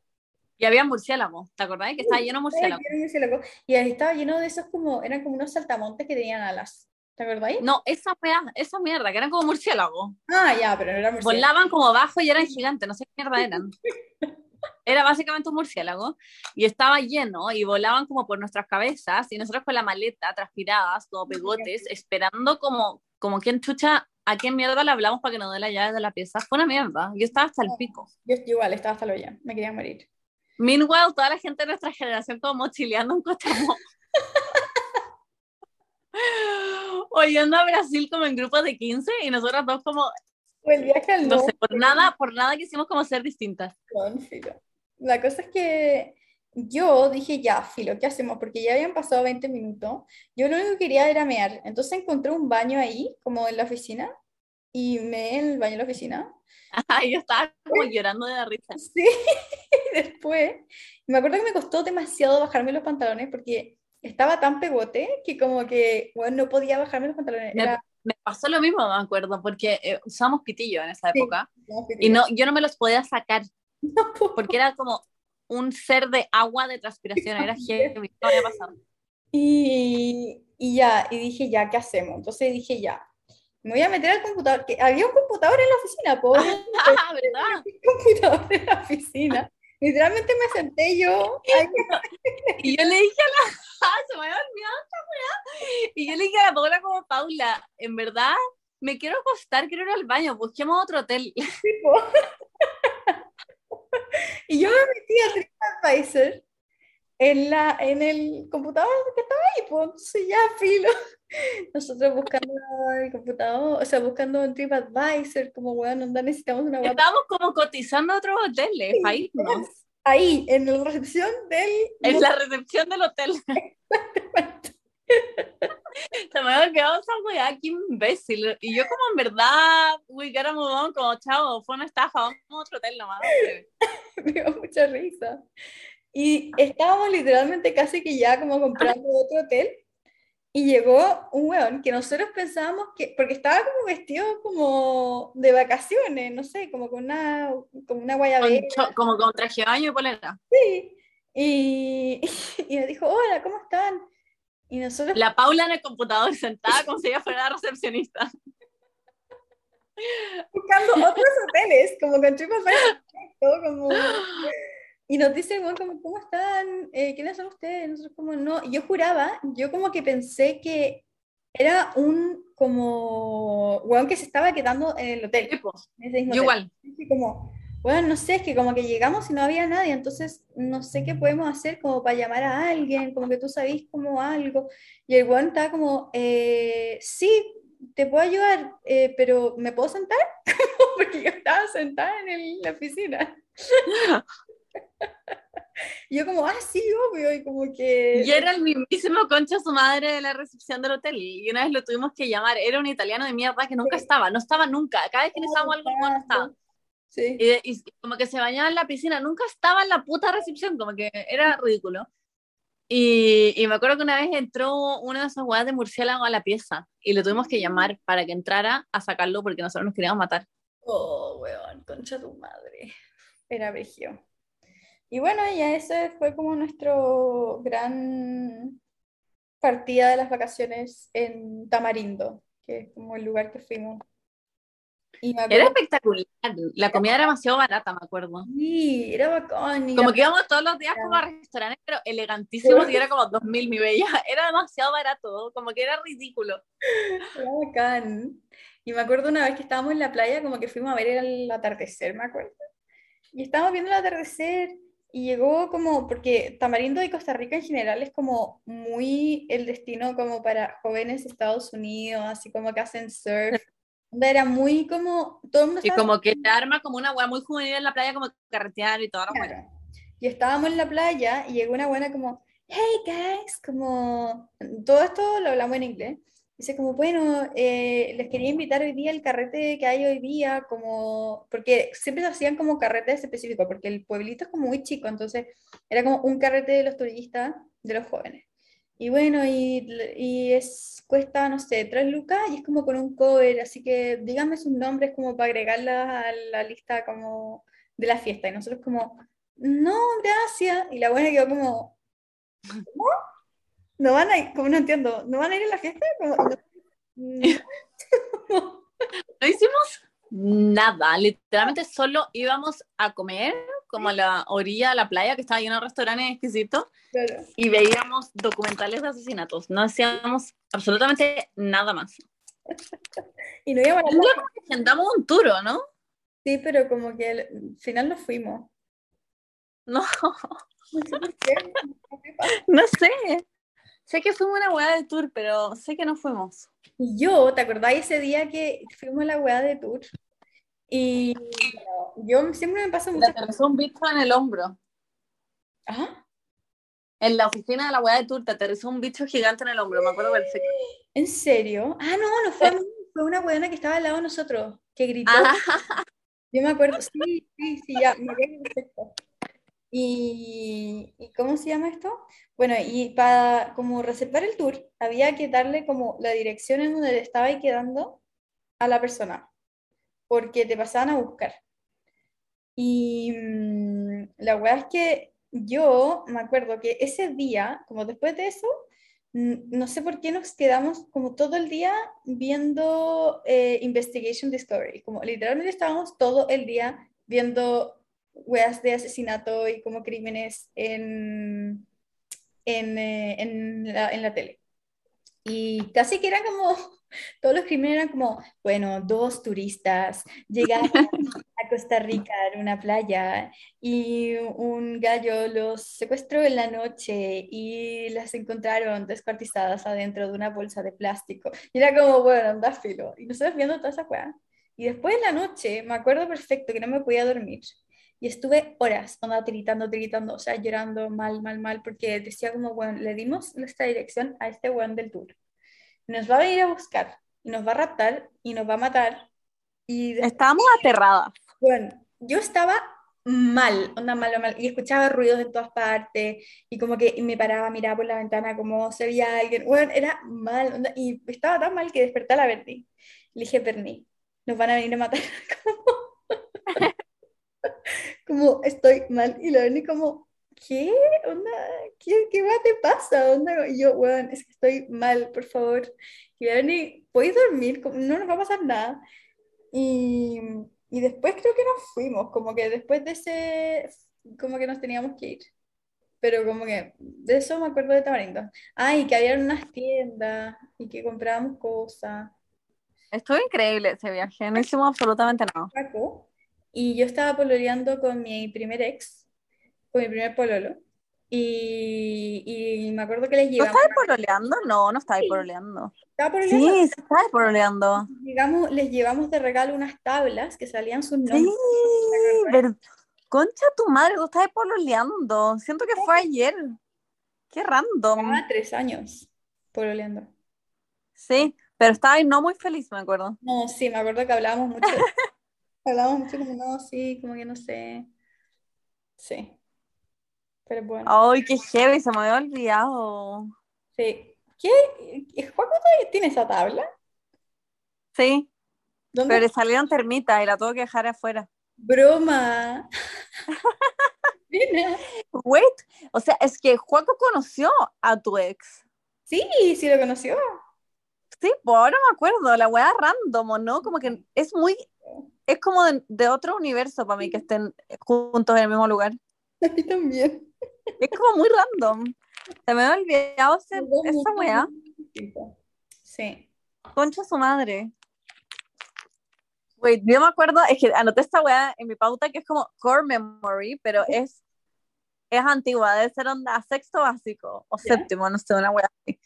Y había murciélagos, ¿te acordás? Que estaba lleno de murciélagos.
Y estaba lleno de esos como, eran como unos saltamontes que tenían alas. ¿Te acordáis?
No, esa esa mierda, que eran como murciélagos.
Ah, ya, pero no era murciélago.
Volaban como bajo y eran gigantes, no sé qué mierda eran. Era básicamente un murciélago y estaba lleno y volaban como por nuestras cabezas y nosotros con la maleta, transpiradas, como pegotes, esperando como, como quien chucha, a quién mierda le hablamos para que nos dé la llave de la pieza. Fue una mierda, yo estaba hasta el pico.
Yo igual, estaba hasta lo ya, me quería morir.
Meanwhile, toda la gente de nuestra generación como mochileando en Cochamó. *laughs* Oyendo a Brasil como en grupos de 15 y nosotras dos como,
el viaje
no sé, por nada, por nada quisimos como ser distintas.
La cosa es que yo dije, ya, filo, ¿qué hacemos? Porque ya habían pasado 20 minutos. Yo lo único que quería era mear. Entonces encontré un baño ahí, como en la oficina, y me en el baño de la oficina. *laughs*
Y yo estaba como llorando de la risa.
Sí, *laughs* después, me acuerdo que me costó demasiado bajarme los pantalones porque estaba tan pegote que como que, bueno, no podía bajarme los pantalones.
Me-
Era
Me pasó lo mismo, me acuerdo, porque eh, usamos pitillo en esa
Sí.
época y no, yo no me los podía sacar *laughs*
no
porque era como un ser de agua de transpiración, era heavy, no había pasado.
Y, y ya, y dije, ya, ¿qué hacemos? Entonces dije, ya, me voy a meter al computador, que había un computador en la oficina, pobre, *laughs*
Ah, ¿verdad? *laughs*
computador en la oficina. Literalmente me senté yo, ahí,
Y yo le dije a la, ¡Ah, *laughs* se me había olvidado esta weá. Y yo le dije a la Paula como, Paula, en verdad, me quiero acostar, quiero ir al baño, busquemos otro hotel. *laughs*
Y yo me metí a TripAdvisor en, la, en el computador que estaba ahí, pues, ya, filo. Nosotros buscando el computador, o sea, buscando en TripAdvisor, como, weón, onda, necesitamos una guapa.
Estábamos como cotizando otros hoteles para irnos.
Ahí, en la recepción del...
En la recepción del hotel. *laughs* *laughs* Se me había olvidado esa weá, qué imbécil. Y yo como en verdad, we gotta move on, como chavo, fue una estafa, vamos a otro hotel nomás. *laughs*
me dio mucha risa. Y estábamos literalmente casi que ya como comprando otro hotel. Y llegó un weón que nosotros pensábamos que, porque estaba como vestido como de vacaciones, no sé, como con una, como una
Con
guayabera.
cho- como con traje de baño y polera.
sí. Y, *laughs* y nos dijo, hola, ¿cómo están? Y nosotros,
La Paula en el computador sentada como si ella fuera la recepcionista. *laughs*
buscando otros hoteles, como con TripAdvisor, todo como... *laughs* Y nos dice el weón como, ¿cómo están? Eh, ¿quiénes son ustedes? Nosotros como, no. Y yo juraba, yo como que pensé que era un como weón que se estaba quedando en el hotel. Hotel.
igual.
Dije como, bueno, no sé, es que como que llegamos y no había nadie, entonces no sé qué podemos hacer como para llamar a alguien, como que tú sabís como algo. Y el weón estaba como, eh, sí, te puedo ayudar, eh, pero ¿me puedo sentar? *laughs* Porque yo estaba sentada en el- la oficina. *laughs* Y yo como, ah, sí, obvio, y como que...
Y era el mismísimo concha su madre de la recepción del hotel. Y una vez lo tuvimos que llamar. Era un italiano de mierda que nunca estaba. No estaba nunca. Cada vez que necesitábamos algo, no estaba.
Sí.
Y, de- y como que se bañaba en la piscina, nunca estaba en la puta recepción, como que era ridículo. Y, y me acuerdo que una vez entró una de esas huevas de murciélago a la pieza y le tuvimos que llamar para que entrara a sacarlo porque nosotros nos queríamos matar.
Oh, weón, concha tu madre. Era brigio. Y bueno, ya ese fue como nuestro gran partida de las vacaciones en Tamarindo, que es como el lugar que fuimos. Y
Era espectacular. La comida era demasiado barata, me acuerdo.
sí, era bacán.
Como que íbamos todos los días como a restaurantes, pero elegantísimos y era como 2000 mi bella. *laughs* Era demasiado barato, como que era ridículo.
Era bacán. Y me acuerdo una vez que estábamos en la playa, como que fuimos a ver el atardecer, me acuerdo. Y estábamos viendo el atardecer y llegó como, porque Tamarindo y Costa Rica en general es como muy el destino como para jóvenes de Estados Unidos, así como que hacen surf. Era muy como, todo el mundo
Y como que te arma como una hueá muy juvenil en la playa, como carretear y todo.
Claro. Y estábamos en la playa y llegó una buena como, hey guys, como todo esto lo hablamos en inglés. Dice como, bueno, eh, les quería invitar hoy día al carrete que hay hoy día, como, porque siempre se hacían como carretes específicos, porque el pueblito es como muy chico, entonces era como un carrete de los turistas, de los jóvenes. Y bueno, y, y es, cuesta, no sé, tres lucas y es como con un cover, así que díganme sus nombres como para agregarlas a la lista como de la fiesta. Y nosotros como, no, gracias. Y la buena quedó como, *laughs* ¿cómo? No van a ir, como no entiendo, ¿no van a ir a la fiesta? No. *laughs*
No hicimos nada, literalmente solo íbamos a comer como a la orilla de la playa que estaba lleno de restaurantes exquisitos
Claro.
y veíamos documentales de asesinatos. No hacíamos absolutamente nada más. *laughs*
Y no íbamos a
agendamos un tour, ¿o ¿no?
Sí, pero como que al final no fuimos.
No,
No sé *laughs*
sé. Que fuimos una hueá de tour, pero sé que no fuimos.
Y yo, ¿te acordáis ese día que fuimos a la weá de tour? Y bueno, yo siempre me pasa
Le
mucho.
aterrizó un bicho en el hombro.
¿Ah?
En la oficina de la hueá de tour te aterrizó un bicho gigante en el hombro, me acuerdo perfecto.
¿En serio? Ah, no, no fue a mí, *laughs* fue una weona que estaba al lado de nosotros, que gritó.
Ah,
Yo me acuerdo, sí, sí, sí, ya, me acuerdo perfecto. Y, ¿y cómo se llama esto? Bueno, y para como reservar el tour, había que darle como la dirección en donde te estaba quedando a la persona, porque te pasaban a buscar. Y mm, la verdad es que yo me acuerdo que ese día, como después de eso, no sé por qué nos quedamos como todo el día viendo eh, Investigation Discovery, como literalmente estábamos todo el día viendo weas de asesinato y como crímenes en, en, eh, en la, en la tele. Y casi que eran como, *laughs* todos los crímenes eran como, bueno, dos turistas llegaron *laughs* a Costa Rica en una playa y un gallo los secuestró en la noche y las encontraron descuartizadas adentro de una bolsa de plástico. Y era como, bueno, anda filo. Y nosotros viendo toda esa weá. Y después en la noche, me acuerdo perfecto que no me podía dormir. Y estuve horas, onda, tiritando, tiritando, o sea, llorando mal, mal, mal, porque decía como, bueno, le dimos nuestra dirección a este weón del tour. Nos va a venir a buscar, y nos va a raptar, y nos va a matar. Y después,
estábamos aterradas.
bueno, yo estaba mal, onda mal, mal, y escuchaba ruidos en todas partes, y como que me paraba, miraba por la ventana como se veía alguien, bueno, era mal, onda, y estaba tan mal que desperté a la Bernie. Le dije, Bernie, nos van a venir a matar. *laughs* como, estoy mal, y la Bernie como, ¿qué? Onda, ¿qué, qué weá te pasa? Onda, y yo, weón, es que estoy mal, por favor. Y la Bernie, ¿puedes dormir? No nos va a pasar nada. Y, y después creo que nos fuimos, como que después de ese, como que nos teníamos que ir. Pero como que de eso me acuerdo de Tamarindo. Ah, y que había unas tiendas y que comprábamos cosas.
Estuvo increíble ese viaje, no hicimos absolutamente nada.
Paco, Y yo estaba pololeando con mi primer ex, con mi primer pololo. Y, y me acuerdo que les
¿No
llevamos,
estabas pololeando? No, no estabas pololeando.
estaba pololeando,
Sí, sí estabas pololeando.
llegamos- les llevamos de regalo unas tablas que salían sus
Sí,
nombres.
ver- concha tu madre, tú estabas pololeando. Siento que fue ayer. Qué random.
Llevaba tres años pololeando.
Sí, pero estaba ahí no muy feliz, me acuerdo.
No, sí, me acuerdo que hablábamos mucho. *laughs* hablábamos mucho como, no, sí, como que no sé. Sí. Pero bueno,
Ay, qué heavy, se me había olvidado.
sí. ¿Qué? ¿Juaco todavía tiene esa tabla?
Sí,
¿Dónde?
pero le salieron termitas y la tuve que dejar afuera.
Broma. *laughs*
Wait, o sea, es que Juaco conoció a tu ex.
Sí, sí lo conoció.
Sí, pues ahora me acuerdo, la weá random, ¿o ¿no? Como que es muy, es como de, de otro universo para mí que estén juntos en el mismo lugar.
A mí también.
Es como muy random. Se me había olvidado ese- esa weá.
Sí.
Concha su madre. Wait, yo me acuerdo, es que anoté esta weá en mi pauta que es como core memory, pero es, es antigua, debe ser onda sexto básico o séptimo, no sé, una weá así.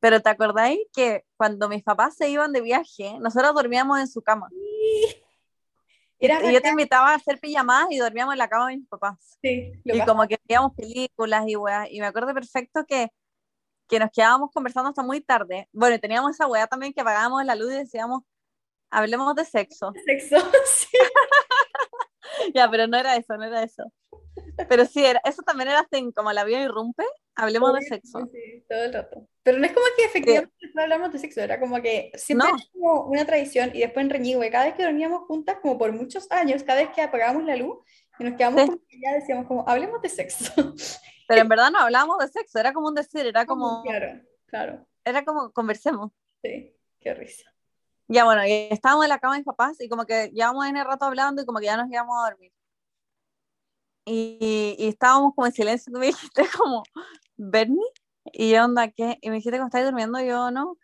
Pero ¿te acordáis que cuando mis papás se iban de viaje, nosotros dormíamos en su cama?
Era
y yo te invitaba a hacer pijamadas y dormíamos en la cama de mis papás.
sí,
Y como que veíamos películas y weas. Y me acuerdo perfecto que, que nos quedábamos conversando hasta muy tarde. Bueno, teníamos esa wea también que apagábamos la luz y decíamos, hablemos de sexo. *laughs*
sexo, *laughs* sí.
ya, pero no era eso, no era eso. Pero sí, era, eso también era como la vida irrumpe, hablemos de sexo.
sí, todo el rato. Pero no es como que efectivamente no hablamos de sexo, era como que siempre
No.
era como una tradición y después en Reñigue, cada vez que dormíamos juntas, como por muchos años, cada vez que apagábamos la luz y nos quedamos
Sí.
como que ya decíamos como, hablemos de sexo. *laughs*
Pero en verdad no hablábamos de sexo, era como un decir, era como,
Claro, claro,
era como conversemos.
sí, qué risa.
Ya bueno, y estábamos en la cama de mis papás y como que llevamos en el rato hablando y como que ya nos íbamos a dormir. Y, y estábamos como en silencio, tú me dijiste *laughs* como, Bernie, y yo onda, ¿qué? Y me dijiste cómo estáis durmiendo, y yo no.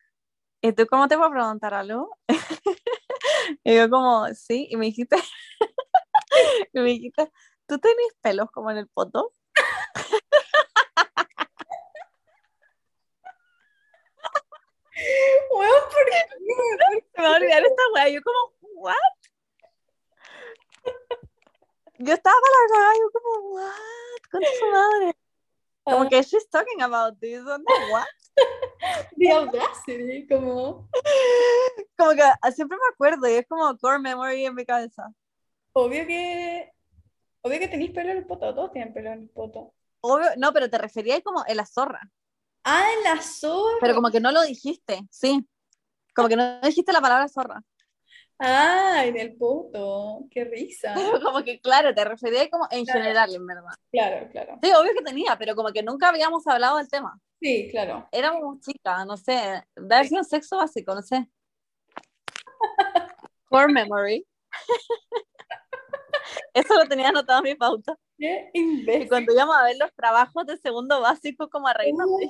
¿Y tú cómo te voy a preguntar algo? *laughs* y yo como, sí, y me dijiste, *laughs* y me dijiste, ¿tú tenés pelos como en el poto?
Bueno, ¿por qué?
Me va a olvidar esta weá, yo como, ¿what? Yo estaba para la cagada, yo como, ¿what? Con su madre. Como
Ah,
que she's talking about this, what? *laughs*
The audacity, como,
Como que ah, siempre me acuerdo y es como core memory en mi cabeza.
obvio que, obvio que tenéis pelo en el poto, todos tienen pelo en el poto.
Obvio, no, pero te refería como en la zorra.
Ah, en la zorra.
Pero como que no lo dijiste, sí. Como que no dijiste la palabra zorra.
Ah, en el poto, qué risa.
Pero *laughs* como que, claro, te refería como en
Claro.
general, en verdad.
Claro, claro.
Sí, obvio que tenía, pero como que nunca habíamos hablado del tema.
Sí, claro.
Éramos chicas, no sé. De sexo básico, no sé. *laughs* Core memory. *laughs* Eso lo tenía anotado en mi pauta.
Qué
Y
imbécil.
cuando íbamos a ver los trabajos de segundo básico, como a reírnos de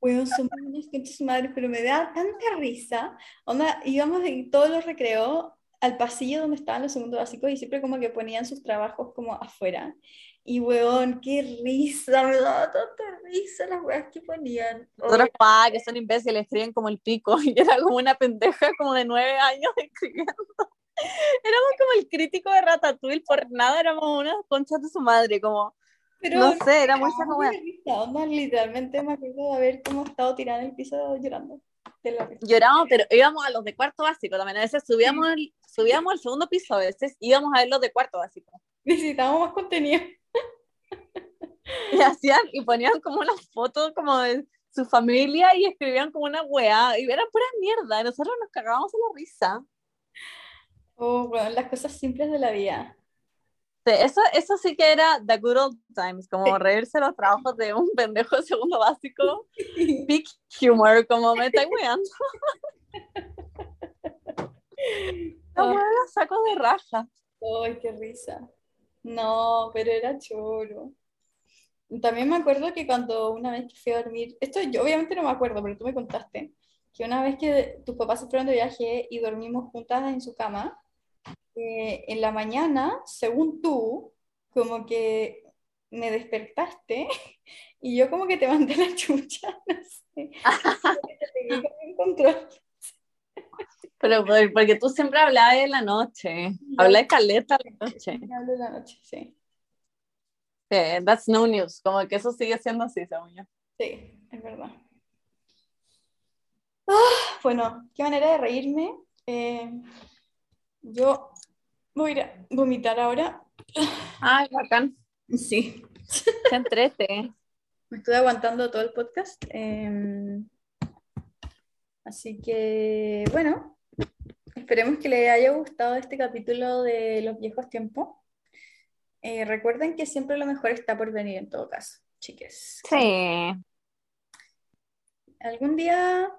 Weón, somos unos conchas madres, pero me da tanta risa. Onda, íbamos en todos los recreos al pasillo donde estaban los segundos básicos y siempre como que ponían sus trabajos como afuera. Y weón, qué risa, me daba tanta risa las weas que ponían.
Nosotros, pa, que son imbéciles, escriben como el pico. *laughs* Y era como una pendeja como de nueve años escribiendo. Éramos como el crítico de Ratatouille, por nada éramos unas conchas de su madre, como,
Pero
no sé, era muy
risa, onda, literalmente me acuerdo de haber como estado tirada en el piso llorando. De la risa.
Llorábamos, pero íbamos a los de cuarto básico también. A veces subíamos, el- subíamos al segundo piso, a veces íbamos a ver los de cuarto básico.
Necesitábamos más contenido. *laughs*
Y hacían, y ponían como una foto como de su familia y escribían como una weá, y era pura mierda, nosotros nos cagábamos de la risa.
Oh, bueno, las cosas simples de la vida.
Eso, eso sí que era the good old times, como reírse los trabajos de un pendejo de segundo básico, *laughs* peak humor, como me está weando. La
Ah.
weá la saco de raja.
Ay, qué risa. No, pero era choro. También me acuerdo que cuando una vez que fui a dormir, esto yo obviamente no me acuerdo, pero tú me contaste, que una vez que tus papás se fueron de viaje y dormimos juntas en su cama, eh, en la mañana, según tú, como que me despertaste *laughs* y yo como que te mandé la chucha, *laughs* no sé.
Pero por- porque tú siempre hablabas en la noche, hablabas caleta en la noche.
Hablé en la noche, sí.
Sí, that's no news, como que eso sigue siendo así, según yo.
Sí, es verdad. Ah, bueno, qué manera de reírme. Eh, yo voy a ir a vomitar ahora.
Ay, bacán,
Sí.
se entrete.
Me estuve aguantando todo el podcast. eh, así que, bueno, esperemos que les haya gustado este capítulo de los viejos tiempos. Eh, recuerden que siempre lo mejor está por venir en todo caso, chiques.
Sí.
Algún día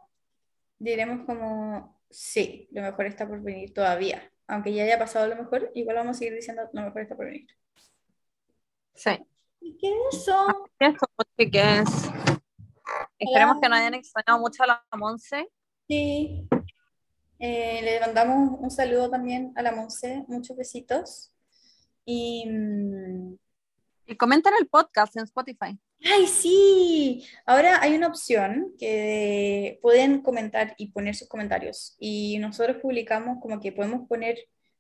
diremos como, sí, lo mejor está por venir todavía. Aunque ya haya pasado lo mejor, igual vamos a seguir diciendo lo mejor está por venir.
Sí.
¿Y qué eso?
Eso, chiques. Esperemos que no hayan extrañado mucho a la Monse.
Sí. Eh, le mandamos un saludo también a la Monse, muchos besitos. Y, mm,
Y comenten el podcast en Spotify.
¡ay, sí! Ahora hay una opción que pueden comentar y poner sus comentarios. Y nosotros publicamos como que podemos poner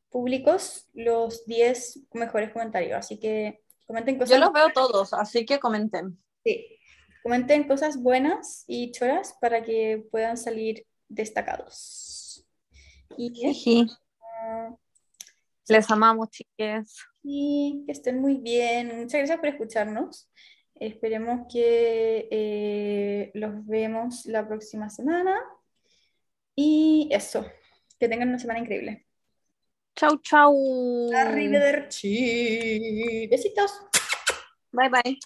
públicos los 10 mejores comentarios. Así que comenten cosas.
Yo los veo todos, así que comenten.
Sí. Comenten cosas buenas y choras para que puedan salir destacados. Y, ah,
Les amamos, chiques.
Y que estén muy bien. Muchas gracias por escucharnos. Esperemos que eh, los vemos la próxima semana. Y eso, que tengan una semana increíble.
Chau, chau.
Arrivederci. Besitos.
Bye bye.